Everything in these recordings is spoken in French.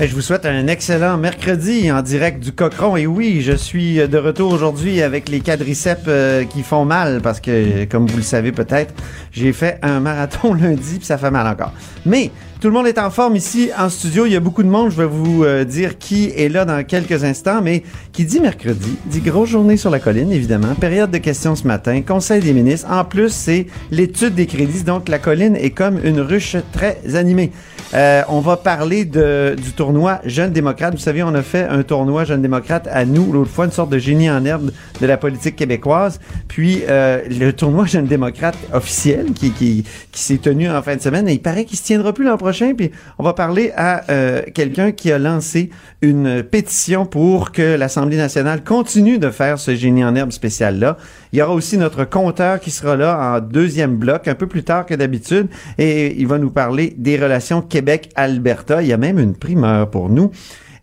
Je vous souhaite un excellent mercredi en direct du Cochon. Et oui, je suis de retour aujourd'hui avec les quadriceps euh, qui font mal parce que, comme vous le savez peut-être, j'ai fait un marathon lundi puis ça fait mal encore. Mais tout le monde est en forme ici en studio. Il y a beaucoup de monde. Je vais vous euh, dire qui est là dans quelques instants. Mais qui dit mercredi, dit grosse journée sur la colline, évidemment. Période de questions ce matin. Conseil des ministres. En plus, c'est l'étude des crédits. Donc, la colline est comme une ruche très animée. Euh, on va parler du tournoi Jeunes démocrates. Vous savez, on a fait un tournoi Jeunes démocrates à nous l'autre fois, une sorte de génie en herbe de la politique québécoise. Puis euh, le tournoi Jeunes démocrates officiel qui, s'est tenu en fin de semaine, il paraît qu'il se tiendra plus l'an prochain. Puis on va parler à euh, quelqu'un qui a lancé une pétition pour que l'Assemblée nationale continue de faire ce génie en herbe spécial-là. Il y aura aussi notre compteur qui sera là en deuxième bloc, un peu plus tard que d'habitude, et il va nous parler des relations Québec-Alberta. Il y a même une primeur pour nous.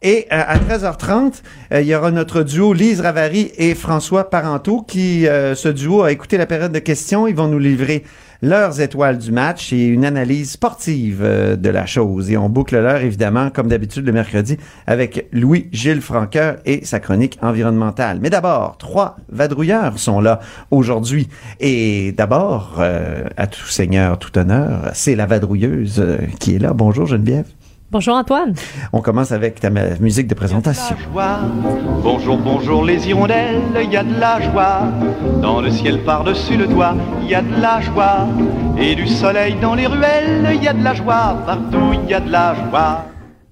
Et euh, à 13h30, euh, il y aura notre duo Lise Ravary et François Parenteau qui, euh, ce duo, a écouté la période de questions. Ils vont nous livrer leurs étoiles du match et une analyse sportive euh, de la chose. Et on boucle l'heure, évidemment, comme d'habitude le mercredi, avec Louis-Gilles Franqueur et sa chronique environnementale. Mais d'abord, trois vadrouilleurs sont là aujourd'hui. Et d'abord, euh, à tout seigneur, tout honneur, c'est la vadrouilleuse euh, qui est là. Bonjour Geneviève. Bonjour Antoine. On commence avec ta musique de présentation. Bonjour, bonjour les hirondelles, il y a de la joie. Dans le ciel par-dessus le toit, il y a de la joie. Et du soleil dans les ruelles, il y a de la joie. Partout, il y a de la joie.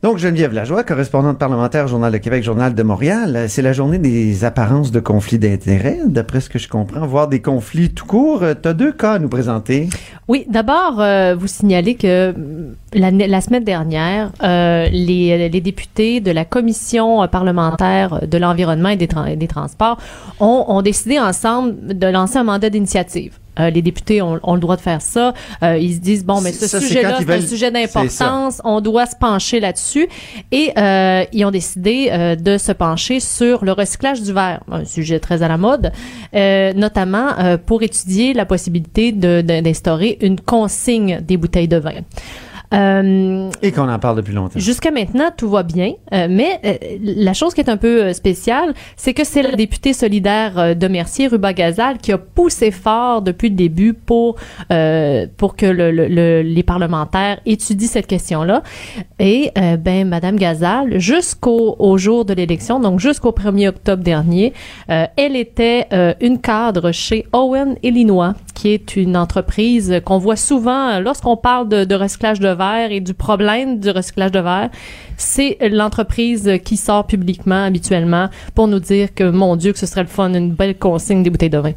Donc, Geneviève Lajoie, correspondante parlementaire, Journal de Québec, Journal de Montréal. Euh, C'est la journée des apparences de conflits d'intérêts, d'après ce que je comprends, voire des conflits tout court. Tu as deux cas à nous présenter. Oui, d'abord, euh, vous signalez que mm, la, semaine dernière, euh, les, députés de la commission euh, parlementaire de l'environnement et des, transports ont décidé ensemble de lancer un mandat d'initiative. Euh, les députés ont, ont le droit de faire ça. Euh, ils se disent bon, mais ce sujet-là, c'est un sujet d'importance. On doit se pencher là-dessus. Et euh, ils ont décidé euh, de se pencher sur le recyclage du verre, un sujet très à la mode, euh, notamment euh, pour étudier la possibilité d'instaurer une consigne des bouteilles de vin. Euh, Et qu'on en parle depuis longtemps. Jusqu'à maintenant, tout va bien, euh, mais euh, la chose qui est un peu spéciale, c'est que c'est la députée solidaire de Mercier, Ruba Gazal, qui a poussé fort depuis le début pour pour que le- le- le- les parlementaires étudient cette question-là. Et ben, Madame Gazal, jusqu'au au jour de l'élection, donc jusqu'au 1er octobre dernier, elle était une cadre chez Owen Illinois, qui est une entreprise qu'on voit souvent euh, lorsqu'on parle de, recyclage de verre et du problème du recyclage de verre. C'est l'entreprise qui sort publiquement habituellement pour nous dire que, mon Dieu, que ce serait le fun, une belle consigne des bouteilles de vin.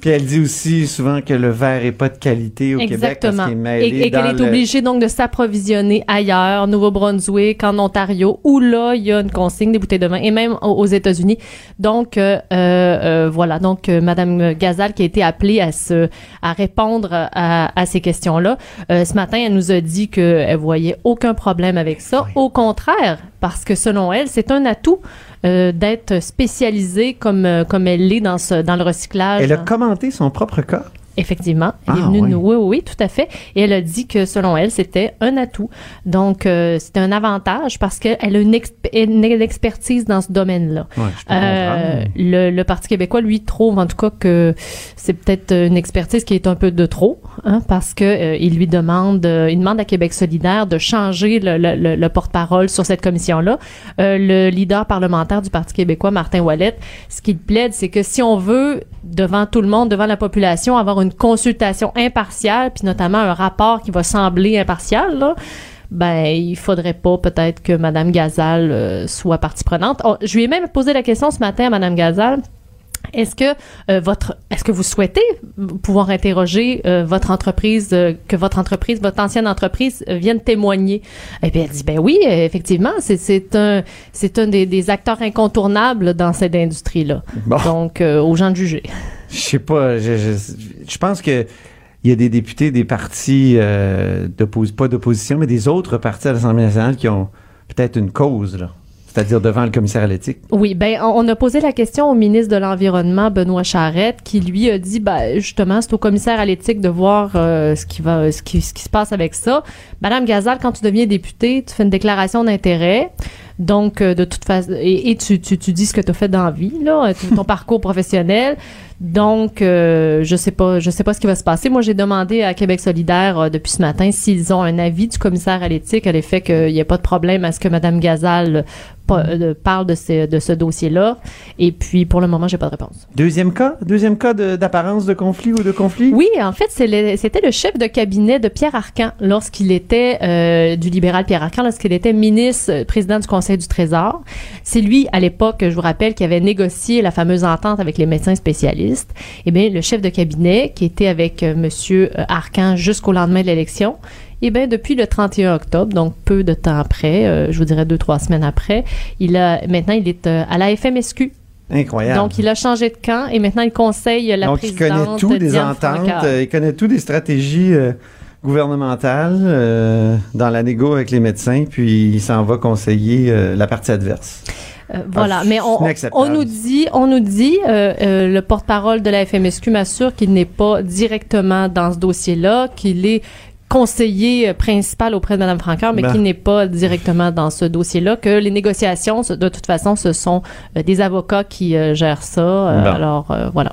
Puis elle dit aussi souvent que le verre est pas de qualité au Québec Exactement. parce qu'il est mêlé Et, et qu'elle est le- obligée donc de s'approvisionner ailleurs, Nouveau-Brunswick, en Ontario, où là, il y a une consigne des bouteilles de vin, et même aux, États-Unis. Donc, euh, euh, voilà. Donc, euh, Madame Gazal qui a été appelée à se, à répondre à, à ces questions-là. Euh, ce matin, elle nous a dit qu'elle voyait aucun problème avec ça. Au contraire, parce que selon elle, c'est un atout euh, d'être spécialisée comme euh, comme elle l'est dans ce dans le recyclage. Elle a commenté son propre cas. Effectivement, elle Ah, est venue oui. nous, oui, tout à fait. Et elle a dit que selon elle, c'était un atout. Donc, euh, c'était un avantage parce qu'elle a une, exp- une expertise dans ce domaine-là. Ouais, Euh, le, le Parti québécois, lui, trouve en tout cas que c'est peut-être une expertise qui est un peu de trop, hein, parce que euh, il lui demande, euh, il demande à Québec solidaire de changer le, le- le- le porte-parole sur cette commission-là. Euh, le leader parlementaire du Parti québécois, Martin Wallet, ce qu'il plaide, c'est que si on veut, devant tout le monde, devant la population, avoir une consultation impartiale, puis notamment un rapport qui va sembler impartial, là, ben il faudrait pas peut-être que Madame Gazal euh, soit partie prenante. Oh, je lui ai même posé la question ce matin à Madame Gazal. Est-ce que euh, votre est-ce que vous souhaitez pouvoir interroger euh, votre entreprise euh, que votre entreprise votre ancienne entreprise vienne témoigner? Et puis elle dit ben oui effectivement c'est c'est un c'est un des, des acteurs incontournables dans cette industrie là. Bon. Donc aux gens de juger. Je sais pas. Je, pense que il y a des députés des partis euh, pas d'opposition, mais des autres partis à l'Assemblée nationale qui ont peut-être une cause. C'est-à-dire devant le commissaire à l'éthique. Oui, ben on a posé la question au ministre de l'environnement Benoît Charette qui lui a dit ben justement c'est au commissaire à l'éthique de voir euh, ce qui va ce qui se passe avec ça. Madame Gazal quand tu deviens députée, tu fais une déclaration d'intérêt. Donc euh, de toute façon et, tu, tu, tu dis ce que tu as fait dans la vie là, ton ton parcours professionnel. Donc euh, je sais pas je sais pas ce qui va se passer. Moi j'ai demandé à Québec solidaire euh, depuis ce matin s'ils ont un avis du commissaire à l'éthique à l'effet qu'il n'y ait pas de problème à ce que Madame Gazal euh, parle de ce, de ce dossier-là. Et puis, pour le moment, j'ai pas de réponse. Deuxième cas? Deuxième cas d'apparence de, conflit ou de conflit? Oui, en fait, c'était le chef de cabinet de Pierre Arcan lorsqu'il était euh, du libéral Pierre Arcan, lorsqu'il était ministre, euh, président du Conseil du Trésor. C'est lui, à l'époque, je vous rappelle, qui avait négocié la fameuse entente avec les médecins spécialistes. Eh bien, le chef de cabinet, qui était avec euh, Monsieur euh, Arcan jusqu'au lendemain de l'élection, eh bien, depuis le 31 octobre, donc peu de temps après, euh, je vous dirais deux, trois semaines après, il a, maintenant, il est euh, à la FMSQ. Incroyable. Donc, il a changé de camp et maintenant, il conseille la Donc, il présidente connaît tout des Diane ententes, euh, il connaît tout des stratégies gouvernementales dans la négo avec les médecins, puis il s'en va conseiller la partie adverse. Euh, voilà, Ah, mais on, nous dit, on nous dit, euh, euh, le porte-parole de la FMSQ m'assure qu'il n'est pas directement dans ce dossier-là, qu'il est conseiller euh, principal auprès de Mme Francaire, mais Ben. qu'il n'est pas directement dans ce dossier-là, que les négociations, de toute façon, ce sont euh, des avocats qui euh, gèrent ça. Euh, Bon. Alors, euh, voilà.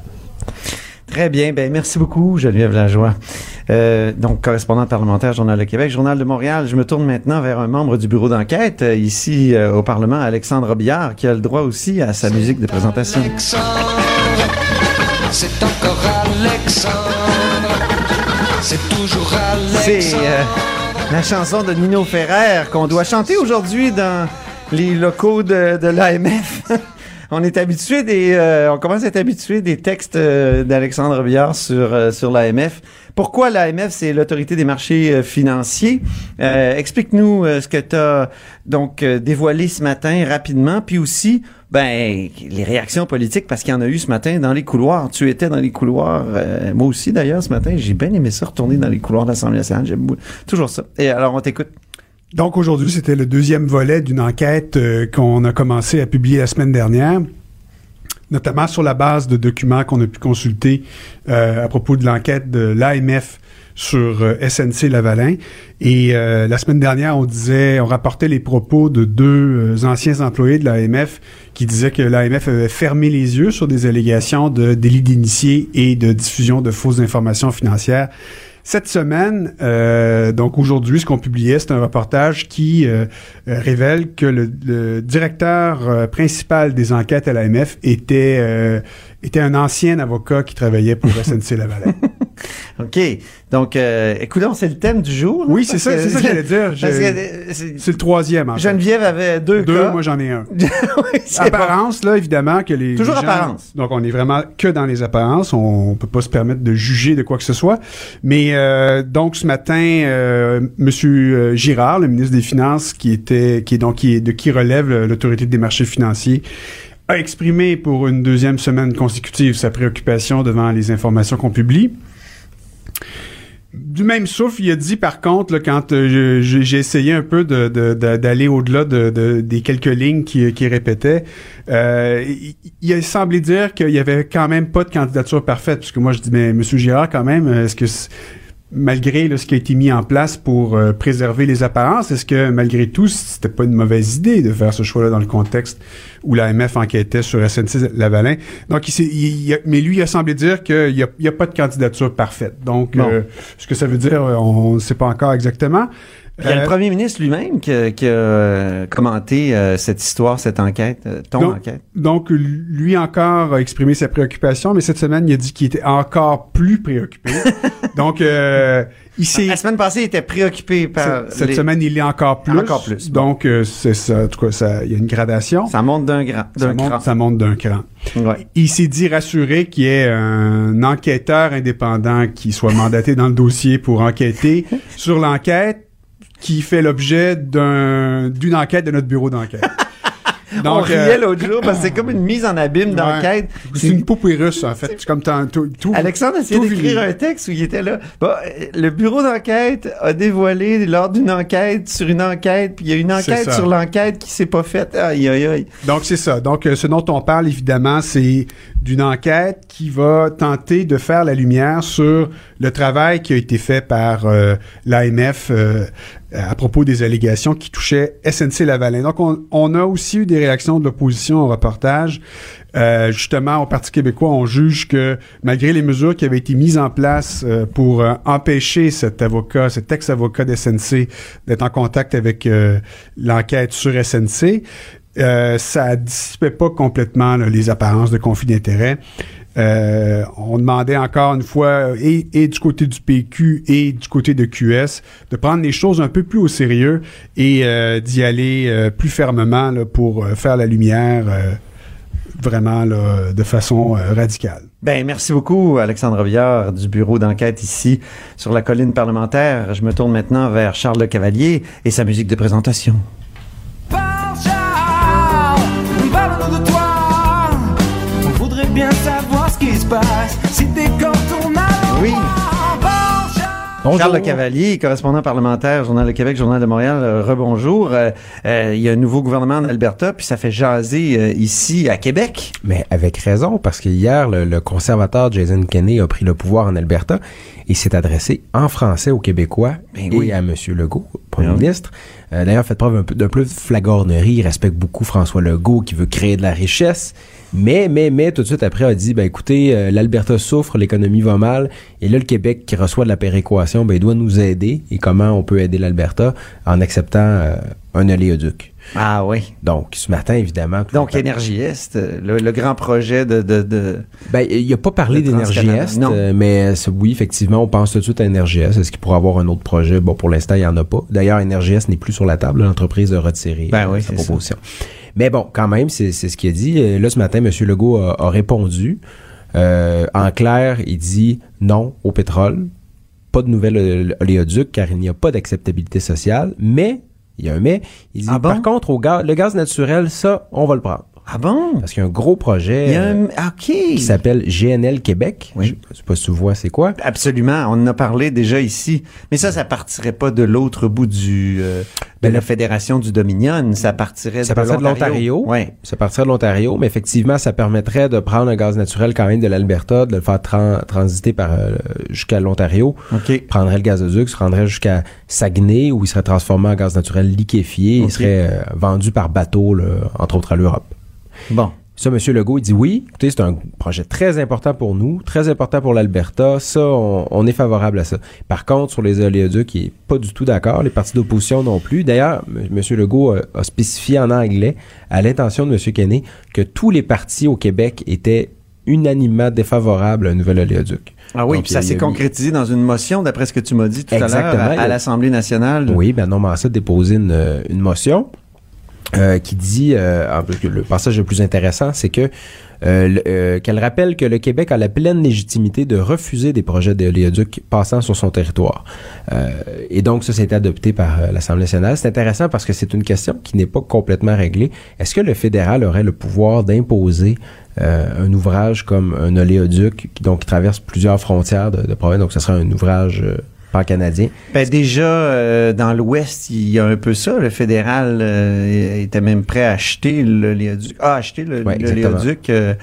Très bien, ben merci beaucoup Geneviève Lajoie. Euh, donc correspondante parlementaire Journal de Québec, Journal de Montréal. Je me tourne maintenant vers un membre du bureau d'enquête euh, ici euh, au Parlement, Alexandre Robillard, qui a le droit aussi à sa musique de présentation. Alexandre, c'est encore Alexandre, c'est toujours C'est euh, la chanson de Nino Ferrer qu'on doit chanter aujourd'hui dans les locaux de l'AMF. on est habitué des, euh, on commence à être habitué des textes euh, d'Alexandre Billard sur euh, sur l'AMF. Pourquoi l'AMF c'est l'autorité des marchés euh, financiers? Explique-nous ce que tu as donc dévoilé ce matin rapidement, puis aussi ben les réactions politiques parce qu'il y en a eu ce matin dans les couloirs. Tu étais dans les couloirs, moi aussi d'ailleurs ce matin. J'ai bien aimé ça retourner dans les couloirs de l'Assemblée nationale. J'aime toujours ça. Et alors on t'écoute. Donc aujourd'hui, c'était le deuxième volet d'une enquête euh, qu'on a commencé à publier la semaine dernière, notamment sur la base de documents qu'on a pu consulter euh, à propos de l'enquête de l'AMF sur euh, SNC Lavalin. Et la semaine dernière, on disait, on rapportait les propos de deux anciens employés de l'AMF qui disaient que l'AMF avait fermé les yeux sur des allégations de délit d'initié et de diffusion de fausses informations financières. Cette semaine, euh, donc aujourd'hui, ce qu'on publiait, c'est un reportage qui euh, euh, révèle que le, le directeur euh, principal des enquêtes à l'AMF était euh, était un ancien avocat qui travaillait pour SNC Lavalin. OK. Donc, euh, écoute, c'est le thème du jour. Oui, là, c'est ça, c'est ça que j'allais dire. parce Je- que, euh, c'est- C'est le troisième, en fait. Geneviève avait deux, Deux, cas. moi j'en ai un. Oui, bon. Apparence, là, évidemment, que les. Toujours les gens- apparence. Donc, on est vraiment que dans les apparences. On peut pas se permettre de juger de quoi que ce soit. Mais, euh, donc, ce matin, euh, Monsieur euh, Girard, le ministre des Finances, qui était, qui est donc, qui est, de qui relève l'autorité des marchés financiers, a exprimé pour une deuxième semaine consécutive sa préoccupation devant les informations qu'on publie. Du même souffle, il a dit par contre, quand euh, j'ai essayé un peu d'aller au-delà de, de- des quelques lignes qu'il qui répétait, euh, il, il a semblé dire qu'il y avait quand même pas de candidature parfaite. Parce que moi, je dis, mais Monsieur Girard, quand même, est-ce que malgré là, ce qui a été mis en place pour euh, préserver les apparences, est-ce que malgré tout, c'était pas une mauvaise idée de faire ce choix-là dans le contexte où l'AMF enquêtait sur SNC Lavalin? Donc, il, il- il a- mais lui, il a semblé dire qu'il n'y a, il y a pas de candidature parfaite. Donc, euh, ce que ça veut dire, euh, on ne sait pas encore exactement. Il y a Euh, le premier ministre lui-même qui, a- qui a euh, commenté euh, cette histoire, cette enquête, euh, ton Donc, enquête. Donc, lui encore a exprimé sa préoccupation, mais cette semaine, il a dit qu'il était encore plus préoccupé. Donc, euh, il s'est... La semaine passée, il était préoccupé par Cette, les- semaine, il est encore plus. Encore plus. Donc, euh, c'est ça. En tout cas, ça, il y a une gradation. Ça monte d'un Ça monte, cran. ça monte d'un cran. Ouais. Il s'est dit rassuré qu'il y ait un enquêteur indépendant qui soit mandaté dans le dossier pour enquêter sur l'enquête qui fait l'objet d'un, d'une enquête de notre bureau d'enquête. On euh, riait l'autre jour parce que c'est comme une mise en abîme ouais. d'enquête. C'est une poupée russe, en fait. C'est comme tout, tout- Alexandre essayait tout d'écrire un texte où il était là. Bon, euh, le bureau d'enquête a dévoilé lors d'une enquête sur une enquête, puis il y a une enquête sur l'enquête qui s'est pas faite. Aïe, aïe, aïe. Donc, c'est ça. Donc, euh, ce dont on parle, évidemment, c'est d'une enquête qui va tenter de faire la lumière sur le travail qui a été fait par euh, l'AMF euh, à propos des allégations qui touchaient SNC-Lavalin. Donc, on, a aussi eu des réactions de l'opposition au reportage. Euh, justement, au Parti québécois, on juge que malgré les mesures qui avaient été mises en place pour empêcher cet avocat, cet ex-avocat de SNC d'être en contact avec l'enquête sur SNC, ça dissipait pas complètement les apparences de conflit d'intérêts. Euh, on demandait encore une fois, et, et du côté du PQ et du côté de QS, de prendre les choses un peu plus au sérieux et euh, d'y aller euh, plus fermement pour euh, faire la lumière euh, vraiment de façon euh, radicale. Ben, merci beaucoup, Alexandre Viard, du bureau d'enquête ici sur la colline parlementaire. Je me tourne maintenant vers Charles Le Cavalier et sa musique de présentation. Ce qui se passe. Si t'es quand on a Oui. Bonjour. Charles Le Cavalier, correspondant parlementaire, Journal de Québec, Journal de Montréal, euh, rebonjour. Euh, euh, il y a un nouveau gouvernement en Alberta, puis ça fait jaser euh, ici à Québec. Mais avec raison, parce que hier, le, le conservateur Jason Kenney a pris le pouvoir en Alberta et s'est adressé en français aux Québécois Ben et oui. à M. Legault, Premier Ben oui. ministre. Euh, D'ailleurs, fait preuve d'un peu de flagornerie. Il respecte beaucoup François Legault qui veut créer de la richesse. Mais, mais, mais, tout de suite après, a dit, ben écoutez, euh, l'Alberta souffre, l'économie va mal. Et là, le Québec qui reçoit de la péréquation, ben il doit nous aider. Et comment on peut aider l'Alberta? En acceptant euh, un oléoduc. Ah oui. Donc, ce matin, évidemment... Donc, Énergie Est, euh, le, le grand projet de... de, de... Ben, il a pas parlé d'énergie. Est, Non. mais oui, effectivement, on pense tout de suite à Énergie Est. Est-ce qu'il pourrait avoir un autre projet? Bon, pour l'instant, il n'y en a pas. D'ailleurs, Énergie Est n'est plus sur la table. L'entreprise a retiré Ben oui, sa c'est ça. Mais bon, quand même, c'est c'est ce qu'il a dit. Euh, Là, ce matin, M. Legault a, a répondu. Euh, en clair, il dit non au pétrole, pas de nouvel olé- oléoduc car il n'y a pas d'acceptabilité sociale, mais, il y a un mais, il dit Ah bon? par contre, au gaz, le gaz naturel, ça, on va le prendre. Ah bon? Parce qu'il y a un gros projet Il y a euh, un... ah, OK. qui s'appelle GNL Québec. Oui. Je je sais pas si tu vois c'est quoi. Absolument, on en a parlé déjà ici. Mais ça, ça partirait pas de l'autre bout du euh, de Ben, la fédération du Dominion, ça partirait Ça de partirait de l'Ontario. Ouais. Ça partirait de l'Ontario, mais effectivement, ça permettrait de prendre un gaz naturel quand même de l'Alberta, de le faire tran- transiter par euh, jusqu'à l'Ontario. OK. Prendrait le gazoduc, se rendrait jusqu'à Saguenay, où il serait transformé en gaz naturel liquéfié et serait euh, vendu par bateau, là, entre autres à l'Europe. Bon. Ça, M. Legault, il dit oui. Écoutez, c'est un projet très important pour nous, très important pour l'Alberta. Ça, on, on est favorable à ça. Par contre, sur les oléoducs, il est pas du tout d'accord. Les partis d'opposition non plus. D'ailleurs, M. Legault a, a spécifié en anglais, à l'intention de M. Kenney, que tous les partis au Québec étaient unanimement défavorables à un nouvel oléoduc. Ah oui, puis ça s'est concrétisé dans une motion, d'après ce que tu m'as dit tout Exactement. à l'heure, à, l'Assemblée nationale. Oui, ben non, Massat a déposé une, euh, une motion euh, qui dit, euh, le passage le plus intéressant, c'est que euh, euh, qu'elle rappelle que le Québec a la pleine légitimité de refuser des projets d'éléoduc passant sur son territoire. Et donc, ça, c'est adopté par l'Assemblée nationale. C'est intéressant parce que c'est une question qui n'est pas complètement réglée. Est-ce que le fédéral aurait le pouvoir d'imposer un ouvrage comme un oléoduc qui, donc, qui traverse plusieurs frontières de, de province? Donc, ce serait un ouvrage euh, pan-canadien. Ben déjà, euh, dans l'Ouest, il y a un peu ça. Le fédéral euh, était même prêt à acheter l'oléoduc. Ah, acheter le- Ouais, exactement. l'oléoduc euh,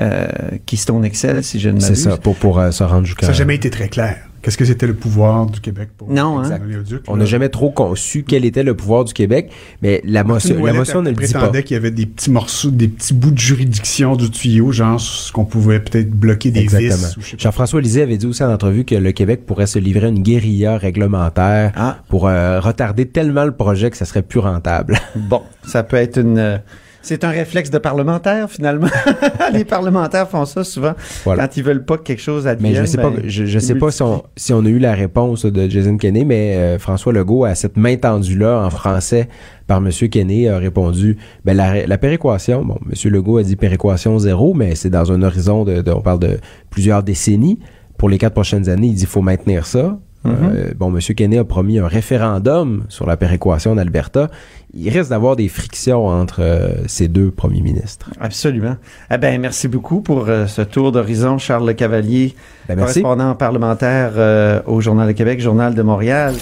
euh, Keystone Excel, si je ne C'est m'abuse. ça, pour, pour euh, se rendre jusqu'à... Ça n'a jamais été très clair. Qu'est-ce que c'était le pouvoir du Québec pour Non, hein. l'oléoduc, On n'a jamais trop conçu quel était le pouvoir du Québec, mais la motion, la motion ne le dit pas. prétendait qu'il y avait des petits morceaux, des petits bouts de juridiction du tuyau, genre ce qu'on pouvait peut-être bloquer des Exactement. Jean-François Lisée avait dit aussi en entrevue que le Québec pourrait se livrer à une guérilla réglementaire Ah. pour euh, retarder tellement le projet que ça serait plus rentable. Bon, ça peut être une. C'est un réflexe de parlementaire, finalement. les parlementaires font ça souvent Voilà. quand ils veulent pas que quelque chose advienne. Mais je sais pas, ben, je, sais pas si on, si on a eu la réponse de Jason Kenney, mais euh, François Legault, à cette main tendue-là, en français, par M. Kenney, a répondu, ben, la, la péréquation, bon, M. Legault a dit péréquation zéro, mais c'est dans un horizon de, de- on parle de plusieurs décennies. Pour les quatre prochaines années, il dit, faut maintenir ça. Euh, bon, M. Kenney a promis un référendum sur la péréquation d'Alberta. Il risque d'avoir des frictions entre euh, ces deux premiers ministres. Absolument. Eh ben, merci beaucoup pour euh, ce tour d'horizon, Charles Le Cavalier, Ben, merci. correspondant parlementaire euh, au Journal de Québec, Journal de Montréal.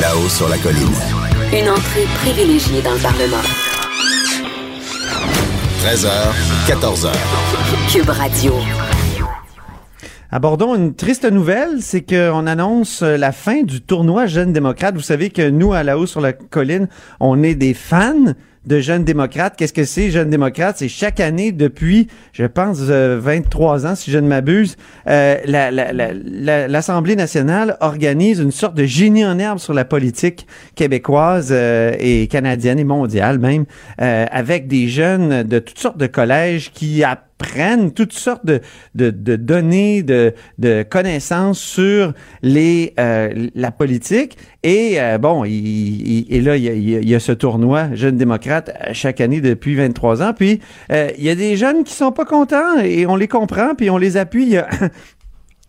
Là-haut sur la colline. Une entrée privilégiée dans le Parlement. 13h, 14h. Cube Radio. Abordons une triste nouvelle, c'est qu'on annonce euh, la fin du tournoi Jeunes démocrates. Vous savez que nous, à la haut sur la colline, on est des fans de Jeunes démocrates. Qu'est-ce que c'est, Jeunes démocrates? C'est chaque année depuis, je pense, euh, 23 ans, si je ne m'abuse, euh, la- la- la- la- l'Assemblée nationale organise une sorte de génie en herbe sur la politique québécoise euh, et canadienne et mondiale même, euh, avec des jeunes de toutes sortes de collèges qui apprennent toutes sortes de, de, données, de, de connaissances sur les euh, la politique. Et euh, bon, il, là, il y, a, ce tournoi Jeunes démocrates euh, chaque année depuis 23 ans. Puis, il y a des jeunes qui sont pas contents et on les comprend, puis on les appuie.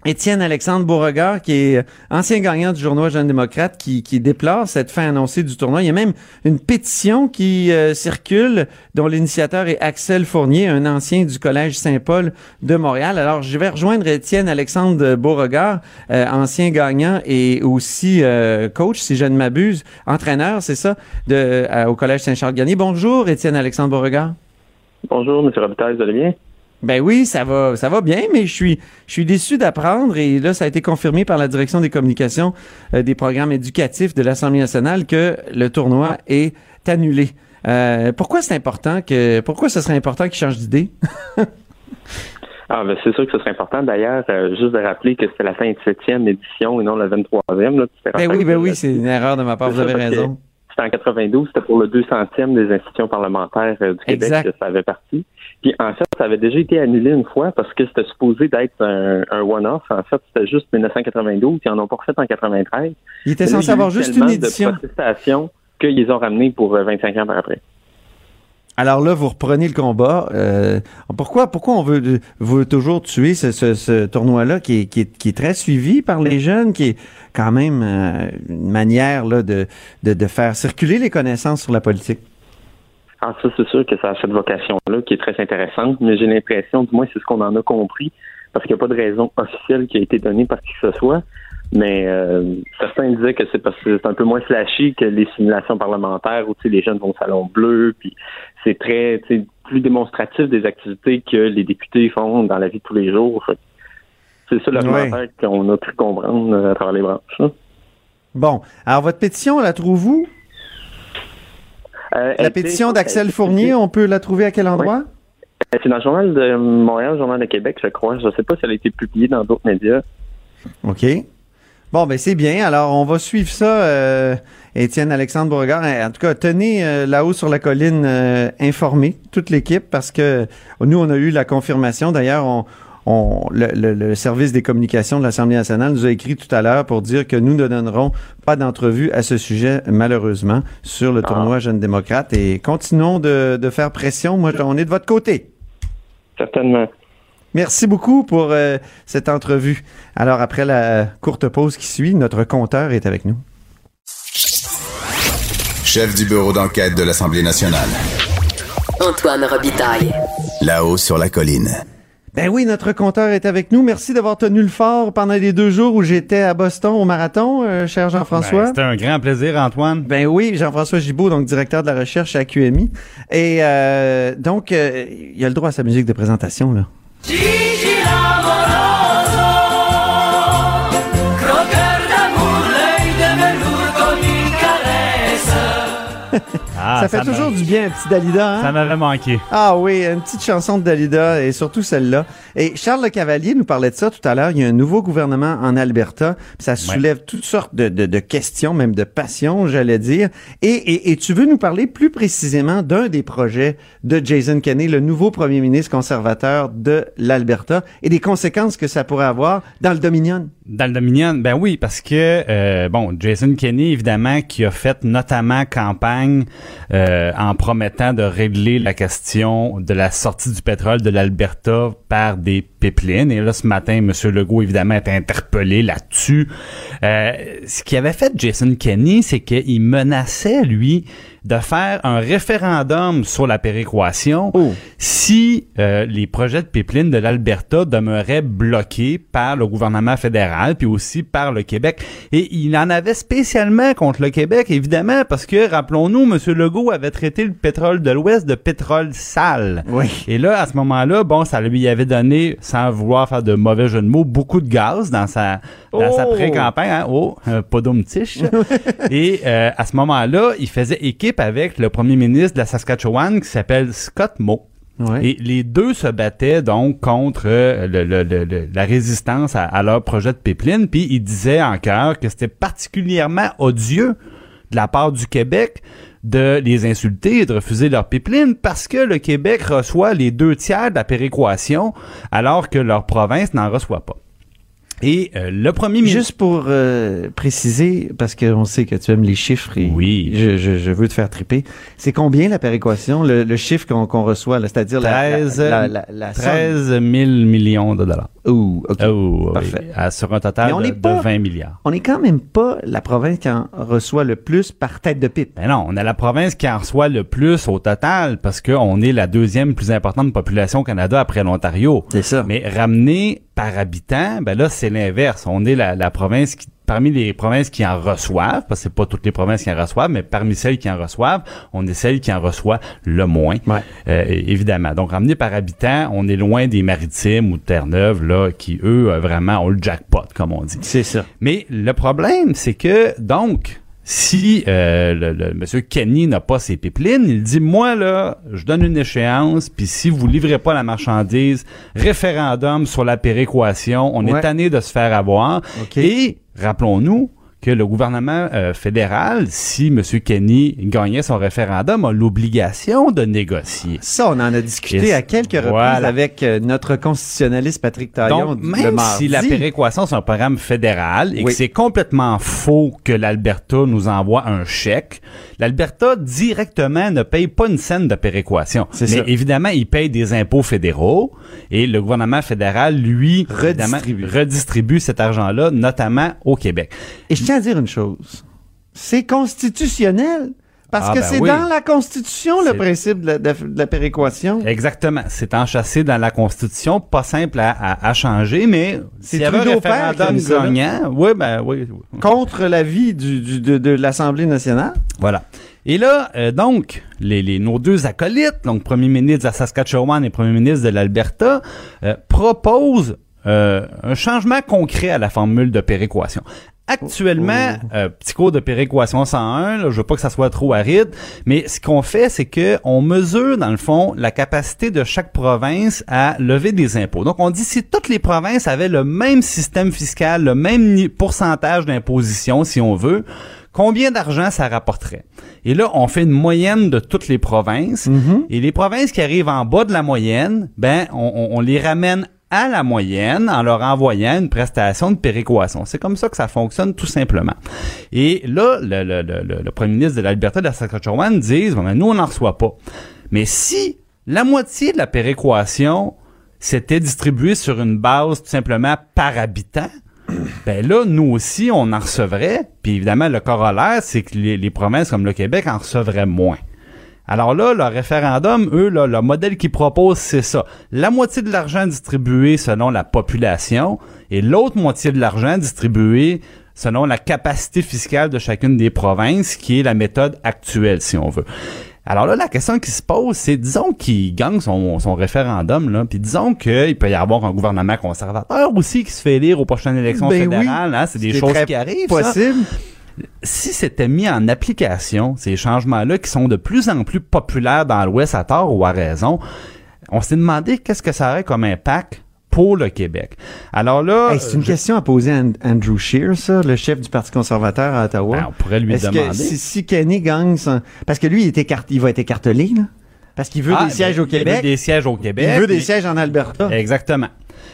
Étienne Alexandre Beauregard, qui est ancien gagnant du journal Jeune démocrate, qui, qui déplore cette fin annoncée du tournoi. Il y a même une pétition qui euh, circule, dont l'initiateur est Axel Fournier, un ancien du Collège Saint-Paul de Montréal. Alors, je vais rejoindre Étienne Alexandre Beauregard, euh, ancien gagnant et aussi euh, coach, si je ne m'abuse, entraîneur, c'est ça, de, au Collège Saint-Charles-Garnier. Bonjour, Étienne Alexandre Beauregard. Bonjour, M. Robitaille, vous allez? Ben oui, ça va, ça va bien, mais je suis, je suis déçu d'apprendre et là, ça a été confirmé par la direction des communications euh, des programmes éducatifs de l'Assemblée nationale que le tournoi est annulé. Euh, pourquoi c'est important que, pourquoi ce serait important qu'ils changent d'idée? Ah, ben, c'est sûr que ce serait important. D'ailleurs, euh, juste de rappeler que c'était la 27e édition et non la 23e. Là, Ben oui, ben oui, c'est une erreur de ma part, vous avez raison. C'était en 92, c'était pour le 200e des institutions parlementaires euh, du Québec que ça avait parti. Puis en fait, ça avait déjà été annulé une fois parce que c'était supposé d'être un, un one-off. En fait, c'était juste 1992, ils en ont pas refait en 93. Il était censé avoir juste une édition. de protestations qu'ils ont ramenés pour euh, 25 ans par après. Alors là, vous reprenez le combat. Euh, pourquoi, pourquoi on veut, toujours tuer ce, tournoi-là qui est, très suivi par les jeunes, qui est quand même euh, une manière là, de, de, de faire circuler les connaissances sur la politique? Ah, ça, c'est sûr que ça a cette vocation-là qui est très intéressante, mais j'ai l'impression, du moins, c'est ce qu'on en a compris, parce qu'il n'y a pas de raison officielle qui a été donnée par qui que ce soit. Mais euh, certains disaient que c'est parce que c'est un peu moins flashy que les simulations parlementaires où les jeunes vont au salon bleu, puis c'est très plus démonstratif des activités que les députés font dans la vie de tous les jours. C'est ça l'argumentaire qu'on a pu comprendre euh, à travers les branches. hein. Bon, alors votre pétition, la trouvez-vous? Euh, La pétition d'Axel Fournier, on peut la trouver à quel endroit? C'est dans le journal de Montréal, le journal de Québec, je crois. Je ne sais pas si elle a été publiée dans d'autres médias. OK. Bon, ben c'est bien. Alors, on va suivre ça, euh, Étienne Alexandre Beauregard. En tout cas, tenez euh, là-haut sur la colline euh, informé, toute l'équipe, parce que nous, on a eu la confirmation. D'ailleurs, on, on- le, le- le service des communications de l'Assemblée nationale nous a écrit tout à l'heure pour dire que nous ne donnerons pas d'entrevue à ce sujet, malheureusement, sur le tournoi Jeunes démocrates. Et continuons de, de faire pression. Moi, on est de votre côté. Certainement. Merci beaucoup pour euh, cette entrevue. Alors, après la courte pause qui suit, notre compteur est avec nous. Chef du bureau d'enquête de l'Assemblée nationale. Antoine Robitaille. Là-haut sur la colline. Ben oui, notre compteur est avec nous. Merci d'avoir tenu le fort pendant les deux jours où j'étais à Boston au marathon, euh, cher Jean-François. Ben, C'était un grand plaisir, Antoine. Ben oui, Jean-François Gibault, donc directeur de la recherche à QMI. Et euh, donc, euh, il a le droit à sa musique de présentation, là. Gigi l'amoroso, croqueur d'amour, de velours comme une. Ah, ça fait toujours du bien, un petit Dalida. Hein? Ça m'avait manqué. Ah oui, une petite chanson de Dalida et surtout celle-là. Et Charles Le Cavalier nous parlait de ça tout à l'heure. Il y a un nouveau gouvernement en Alberta. Ça soulève toutes sortes de, de- de questions, même de passions, j'allais dire. Et, et- et tu veux nous parler plus précisément d'un des projets de Jason Kenney, le nouveau premier ministre conservateur de l'Alberta, et des conséquences que ça pourrait avoir dans le Dominion. Dans le Dominion, ben oui, parce que euh, bon, Jason Kenney, évidemment, qui a fait notamment campagne euh, en promettant de régler la question de la sortie du pétrole de l'Alberta par des pipelines. Et là, ce matin, M. Legault, évidemment, est interpellé là-dessus. Euh, ce qui avait fait Jason Kenney, c'est qu'il menaçait, lui, de faire un référendum sur la péréquation Oh. si euh, les projets de pipeline de l'Alberta demeuraient bloqués par le gouvernement fédéral puis aussi par le Québec. Et il en avait spécialement contre le Québec, évidemment, parce que, rappelons-nous, M. Legault avait traité le pétrole de l'Ouest de pétrole sale. Oui. Et là, à ce moment-là, bon, ça lui avait donné, sans vouloir faire de mauvais jeu de mots, beaucoup de gaz dans sa, dans sa Oh! pré-campagne. Hein? Oh, un podomtiche. Et euh, à ce moment-là, il faisait équipe avec le premier ministre de la Saskatchewan qui s'appelle Scott Moe. Ouais. Et les deux se battaient donc contre euh, le- le- le- le- la résistance à, à leur projet de pipeline. Puis ils disaient en chœur que c'était particulièrement odieux de la part du Québec de les insulter et de refuser leur pipeline parce que le Québec reçoit les deux tiers de la péréquation alors que leur province n'en reçoit pas. Et euh, le premier ministre... Juste pour euh, préciser, parce qu'on sait que tu aimes les chiffres et Oui. je, je, je veux te faire triper. C'est combien la péréquation, le, le chiffre qu'on reçoit, c'est-à-dire la, la, 13, la, la, la somme? 13 000 millions de dollars. Ouh, OK. Oh, oui. Parfait. À- sur un total on de, n'est pas- de 20 milliards. On est quand même pas la province qui en reçoit le plus par tête de pipe. Ben non, on est la province qui en reçoit le plus au total parce qu'on est la deuxième plus importante population au Canada après l'Ontario. C'est ça. Mais ramené par habitant, ben là, c'est l'inverse. On est la, la province qui, parmi les provinces qui en reçoivent, parce que c'est pas toutes les provinces qui en reçoivent, mais parmi celles qui en reçoivent, on est celle qui en reçoit le moins. Ouais. Euh, évidemment. Donc, ramené par habitant, on est loin des maritimes ou de Terre-Neuve, là, qui, eux, euh, vraiment ont le jackpot, comme on dit. C'est ça. Mais le problème, c'est que, donc, si euh, le, le monsieur Kenny n'a pas ses pipelines, il dit, moi, là, je donne une échéance, puis si vous livrez pas la marchandise, référendum sur la péréquation, on Ouais. est tanné de se faire avoir. OK. Et, rappelons-nous, que le gouvernement euh, fédéral, si M. Kenny gagnait son référendum, a l'obligation de négocier. Ça, on en a discuté à quelques reprises voilà. avec euh, notre constitutionnaliste Patrick Taillon Donc, même si la péréquation, c'est un programme fédéral et Oui. que c'est complètement faux que l'Alberta nous envoie un chèque, l'Alberta directement ne paye pas une scène de péréquation. C'est Mais ça. évidemment, il paye des impôts fédéraux et le gouvernement fédéral, lui, Redistribue. redistribue cet argent-là, notamment au Québec. Et je tiens à dire une chose. C'est constitutionnel. Parce Ah, que ben c'est oui. dans la Constitution le principe de la, de- de la péréquation. Exactement. C'est enchâssé dans la Constitution, pas simple à, à- à changer, mais C'est un référendum gagnant, oui, ben oui. oui. Contre l'avis du, du- de, de l'Assemblée nationale. Voilà. Et là, euh, donc, les, les- nos deux acolytes, donc Premier ministre de la Saskatchewan et Premier ministre de l'Alberta, euh, proposent euh, un changement concret à la formule de péréquation. Actuellement, euh, petit cours de péréquation 101, là, je veux pas que ça soit trop aride, mais ce qu'on fait, c'est que on mesure dans le fond la capacité de chaque province à lever des impôts. Donc on dit si toutes les provinces avaient le même système fiscal, le même pourcentage d'imposition, si on veut, combien d'argent ça rapporterait? Et là, on fait une moyenne de toutes les provinces. Et les provinces qui arrivent en bas de la moyenne, ben, on, on- on les ramène à la moyenne en leur envoyant une prestation de péréquation. C'est comme ça que ça fonctionne tout simplement. Et là, le, le- le- le- premier ministre de l'Alberta de la Saskatchewan Bon, ben, nous, on n'en reçoit pas. Mais si la moitié de la péréquation s'était distribuée sur une base tout simplement par habitant, ben là, nous aussi, on en recevrait. Puis évidemment, le corollaire, c'est que les provinces comme le Québec en recevraient moins. Alors là, le référendum, eux, là, le modèle qu'ils proposent, c'est ça. La moitié de l'argent distribué selon la population et l'autre moitié de l'argent distribué selon la capacité fiscale de chacune des provinces, qui est la méthode actuelle, si on veut. Alors là, la question qui se pose, c'est disons qu'il gagne son, son référendum, là, puis disons qu'il peut y avoir un gouvernement conservateur aussi qui se fait élire aux prochaines élections Ben oui. fédérales. hein, c'est des choses qui arrivent. ça. Si c'était mis en application, ces changements-là qui sont de plus en plus populaires dans l'Ouest à tort ou à raison, on s'est demandé qu'est-ce que ça aurait comme impact pour le Québec. Alors là, Hey, c'est une je- question à poser à An- Andrew Scheer, ça, le chef du Parti conservateur à Ottawa. Ben, on pourrait lui que demander. si, si Kenny gagne son- Parce que lui, il, est écart- il va être écartelé, là. Parce qu'il veut Ah, des sièges ben, au Québec. Il veut des sièges au Québec. Il veut des mais- sièges en Alberta. Exactement.